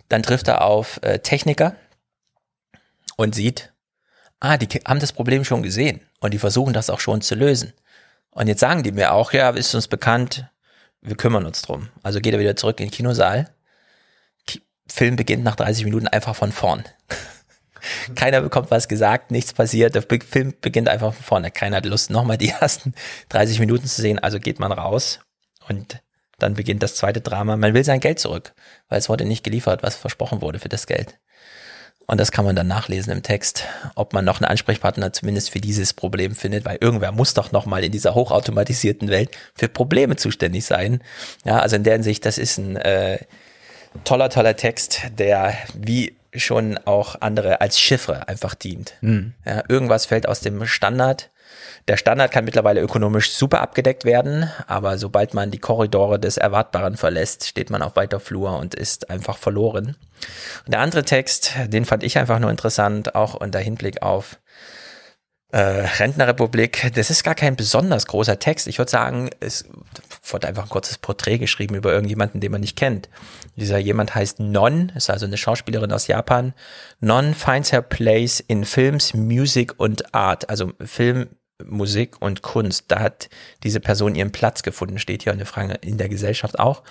S1: Dann trifft er auf äh, Techniker und sieht, ah, die haben das Problem schon gesehen und die versuchen das auch schon zu lösen. Und jetzt sagen die mir auch, ja, ist uns bekannt, wir kümmern uns drum. Also geht er wieder zurück in den Kinosaal Film beginnt nach 30 Minuten einfach von vorn. Keiner bekommt was gesagt, nichts passiert. Der Film beginnt einfach von vorne. Keiner hat Lust, nochmal die ersten 30 Minuten zu sehen. Also geht man raus und dann beginnt das zweite Drama. Man will sein Geld zurück, weil es wurde nicht geliefert, was versprochen wurde für das Geld. Und das kann man dann nachlesen im Text, ob man noch einen Ansprechpartner zumindest für dieses Problem findet, weil irgendwer muss doch nochmal in dieser hochautomatisierten Welt für Probleme zuständig sein. Ja, also in der Hinsicht, das ist ein äh, toller, toller Text, der wie schon auch andere als Chiffre einfach dient. Mhm. Ja, irgendwas fällt aus dem Standard. Der Standard kann mittlerweile ökonomisch super abgedeckt werden, aber sobald man die Korridore des Erwartbaren verlässt, steht man auf weiter Flur und ist einfach verloren. Und der andere Text, den fand ich einfach nur interessant, auch unter Hinblick auf äh, Rentnerrepublik, das ist gar kein besonders großer Text. Ich würde sagen, es wurde einfach ein kurzes Porträt geschrieben über irgendjemanden, den man nicht kennt. Dieser jemand heißt Non, ist also eine Schauspielerin aus Japan. Non finds her place in Films, Music und Art, also Film, Musik und Kunst. Da hat diese Person ihren Platz gefunden, steht hier eine Frage in der Gesellschaft auch.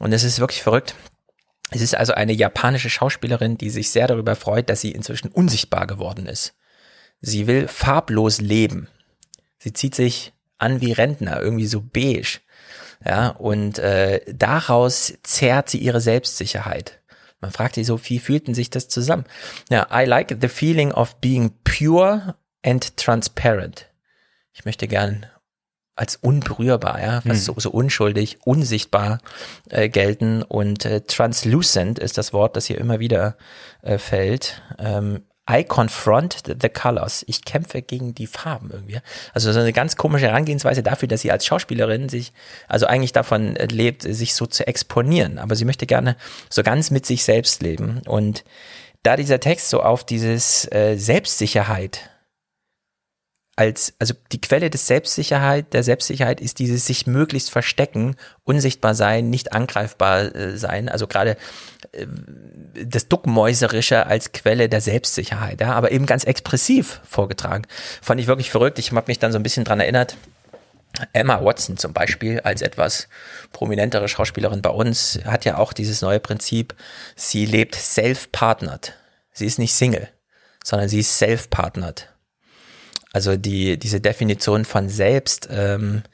S1: Und es ist wirklich verrückt. Es ist also eine japanische Schauspielerin, die sich sehr darüber freut, dass sie inzwischen unsichtbar geworden ist. Sie will farblos leben. Sie zieht sich an wie Rentner, irgendwie so beige. Ja, und äh, daraus zehrt sie ihre Selbstsicherheit. Man fragt sich so, wie fühlten sich das zusammen? Ja, I like the feeling of being pure and transparent. Ich möchte gern als unberührbar, ja, fast mhm. so, so unschuldig, unsichtbar äh, gelten und äh, translucent ist das Wort, das hier immer wieder äh, fällt. Ähm, I confront the colors. Ich kämpfe gegen die Farben irgendwie. Also so eine ganz komische Herangehensweise dafür, dass sie als Schauspielerin sich, also eigentlich davon lebt, sich so zu exponieren. Aber sie möchte gerne so ganz mit sich selbst leben. Und da dieser Text so auf dieses äh, Selbstsicherheit als, also die Quelle des Selbstsicherheit, der Selbstsicherheit ist dieses sich möglichst verstecken, unsichtbar sein, nicht angreifbar äh, sein, also gerade äh, das Duckmäuserische als Quelle der Selbstsicherheit, ja, aber eben ganz expressiv vorgetragen. Fand ich wirklich verrückt. Ich habe mich dann so ein bisschen dran erinnert. Emma Watson zum Beispiel als etwas prominentere Schauspielerin bei uns hat ja auch dieses neue Prinzip, sie lebt self-partnered. Sie ist nicht Single, sondern sie ist self-partnered. Also die, diese Definition von selbst ähm,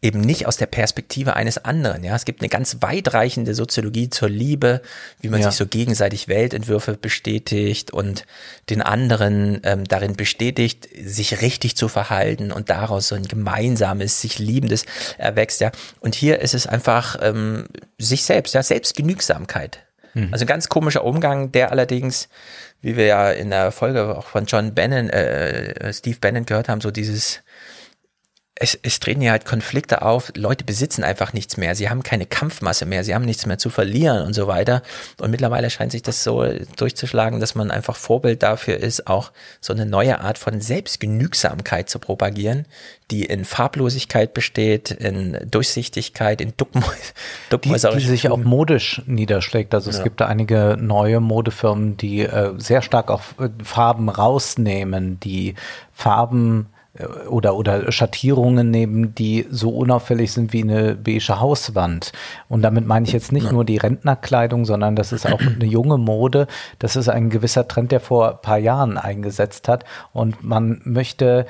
S1: eben nicht aus der Perspektive eines anderen. Ja, es gibt eine ganz weitreichende Soziologie zur Liebe, wie man ja. sich so gegenseitig Weltentwürfe bestätigt und den anderen ähm, darin bestätigt, sich richtig zu verhalten und daraus so ein gemeinsames, sich liebendes erwächst. Ja, und hier ist es einfach ähm, sich selbst, ja, Selbstgenügsamkeit. Mhm. Also ein ganz komischer Umgang, der allerdings, wie wir ja in der Folge auch von John Bannon, äh, Steve Bannon gehört haben, so dieses es, es treten ja halt Konflikte auf, Leute besitzen einfach nichts mehr, sie haben keine Kampfmasse mehr, sie haben nichts mehr zu verlieren und so weiter. Und mittlerweile scheint sich das so durchzuschlagen, dass man einfach Vorbild dafür ist, auch so eine neue Art von Selbstgenügsamkeit zu propagieren, die in Farblosigkeit besteht, in Durchsichtigkeit, in Duckmäu
S2: die, die sich auch modisch niederschlägt. Also es ja. gibt da einige neue Modefirmen, die äh, sehr stark auf äh, Farben rausnehmen, die Farben oder, oder Schattierungen nehmen, die so unauffällig sind wie eine beige Hauswand. Und damit meine ich jetzt nicht nur die Rentnerkleidung, sondern das ist auch eine junge Mode. Das ist ein gewisser Trend, der vor ein paar Jahren eingesetzt hat. Und man möchte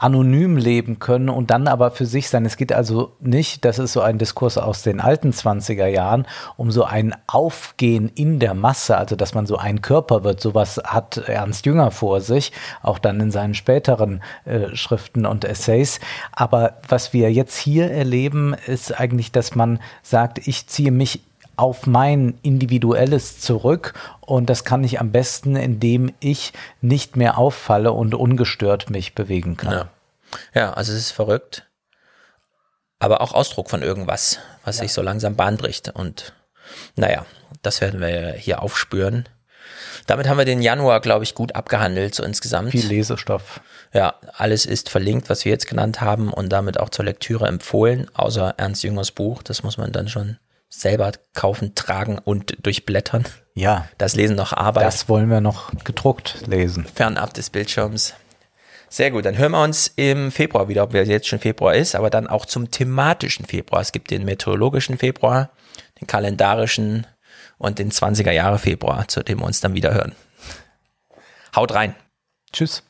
S2: anonym leben können und dann aber für sich sein. Es geht also nicht, das ist so ein Diskurs aus den alten 20er Jahren, um so ein Aufgehen in der Masse, also dass man so ein Körper wird. Sowas hat Ernst Jünger vor sich, auch dann in seinen späteren äh, Schriften und Essays. Aber was wir jetzt hier erleben, ist eigentlich, dass man sagt, ich ziehe mich auf mein Individuelles zurück und das kann ich am besten, indem ich nicht mehr auffalle und ungestört mich bewegen kann.
S1: Ja, ja also es ist verrückt, aber auch Ausdruck von irgendwas, was ja. sich so langsam Bahn bricht und naja, das werden wir hier aufspüren. Damit haben wir den Januar, glaube ich, gut abgehandelt, so insgesamt.
S2: Viel Lesestoff.
S1: Ja, alles ist verlinkt, was wir jetzt genannt haben und damit auch zur Lektüre empfohlen, außer Ernst Jüngers Buch. Das muss man dann schon selber kaufen, tragen und durchblättern.
S2: Ja.
S1: Das Lesen noch Arbeit.
S2: Das wollen wir noch gedruckt lesen.
S1: Fernab des Bildschirms. Sehr gut, dann hören wir uns im Februar wieder, ob wir jetzt schon Februar ist, aber dann auch zum thematischen Februar. Es gibt den meteorologischen Februar, den kalendarischen und den 20er Jahre Februar, zu dem wir uns dann wieder hören. Haut rein.
S2: Tschüss.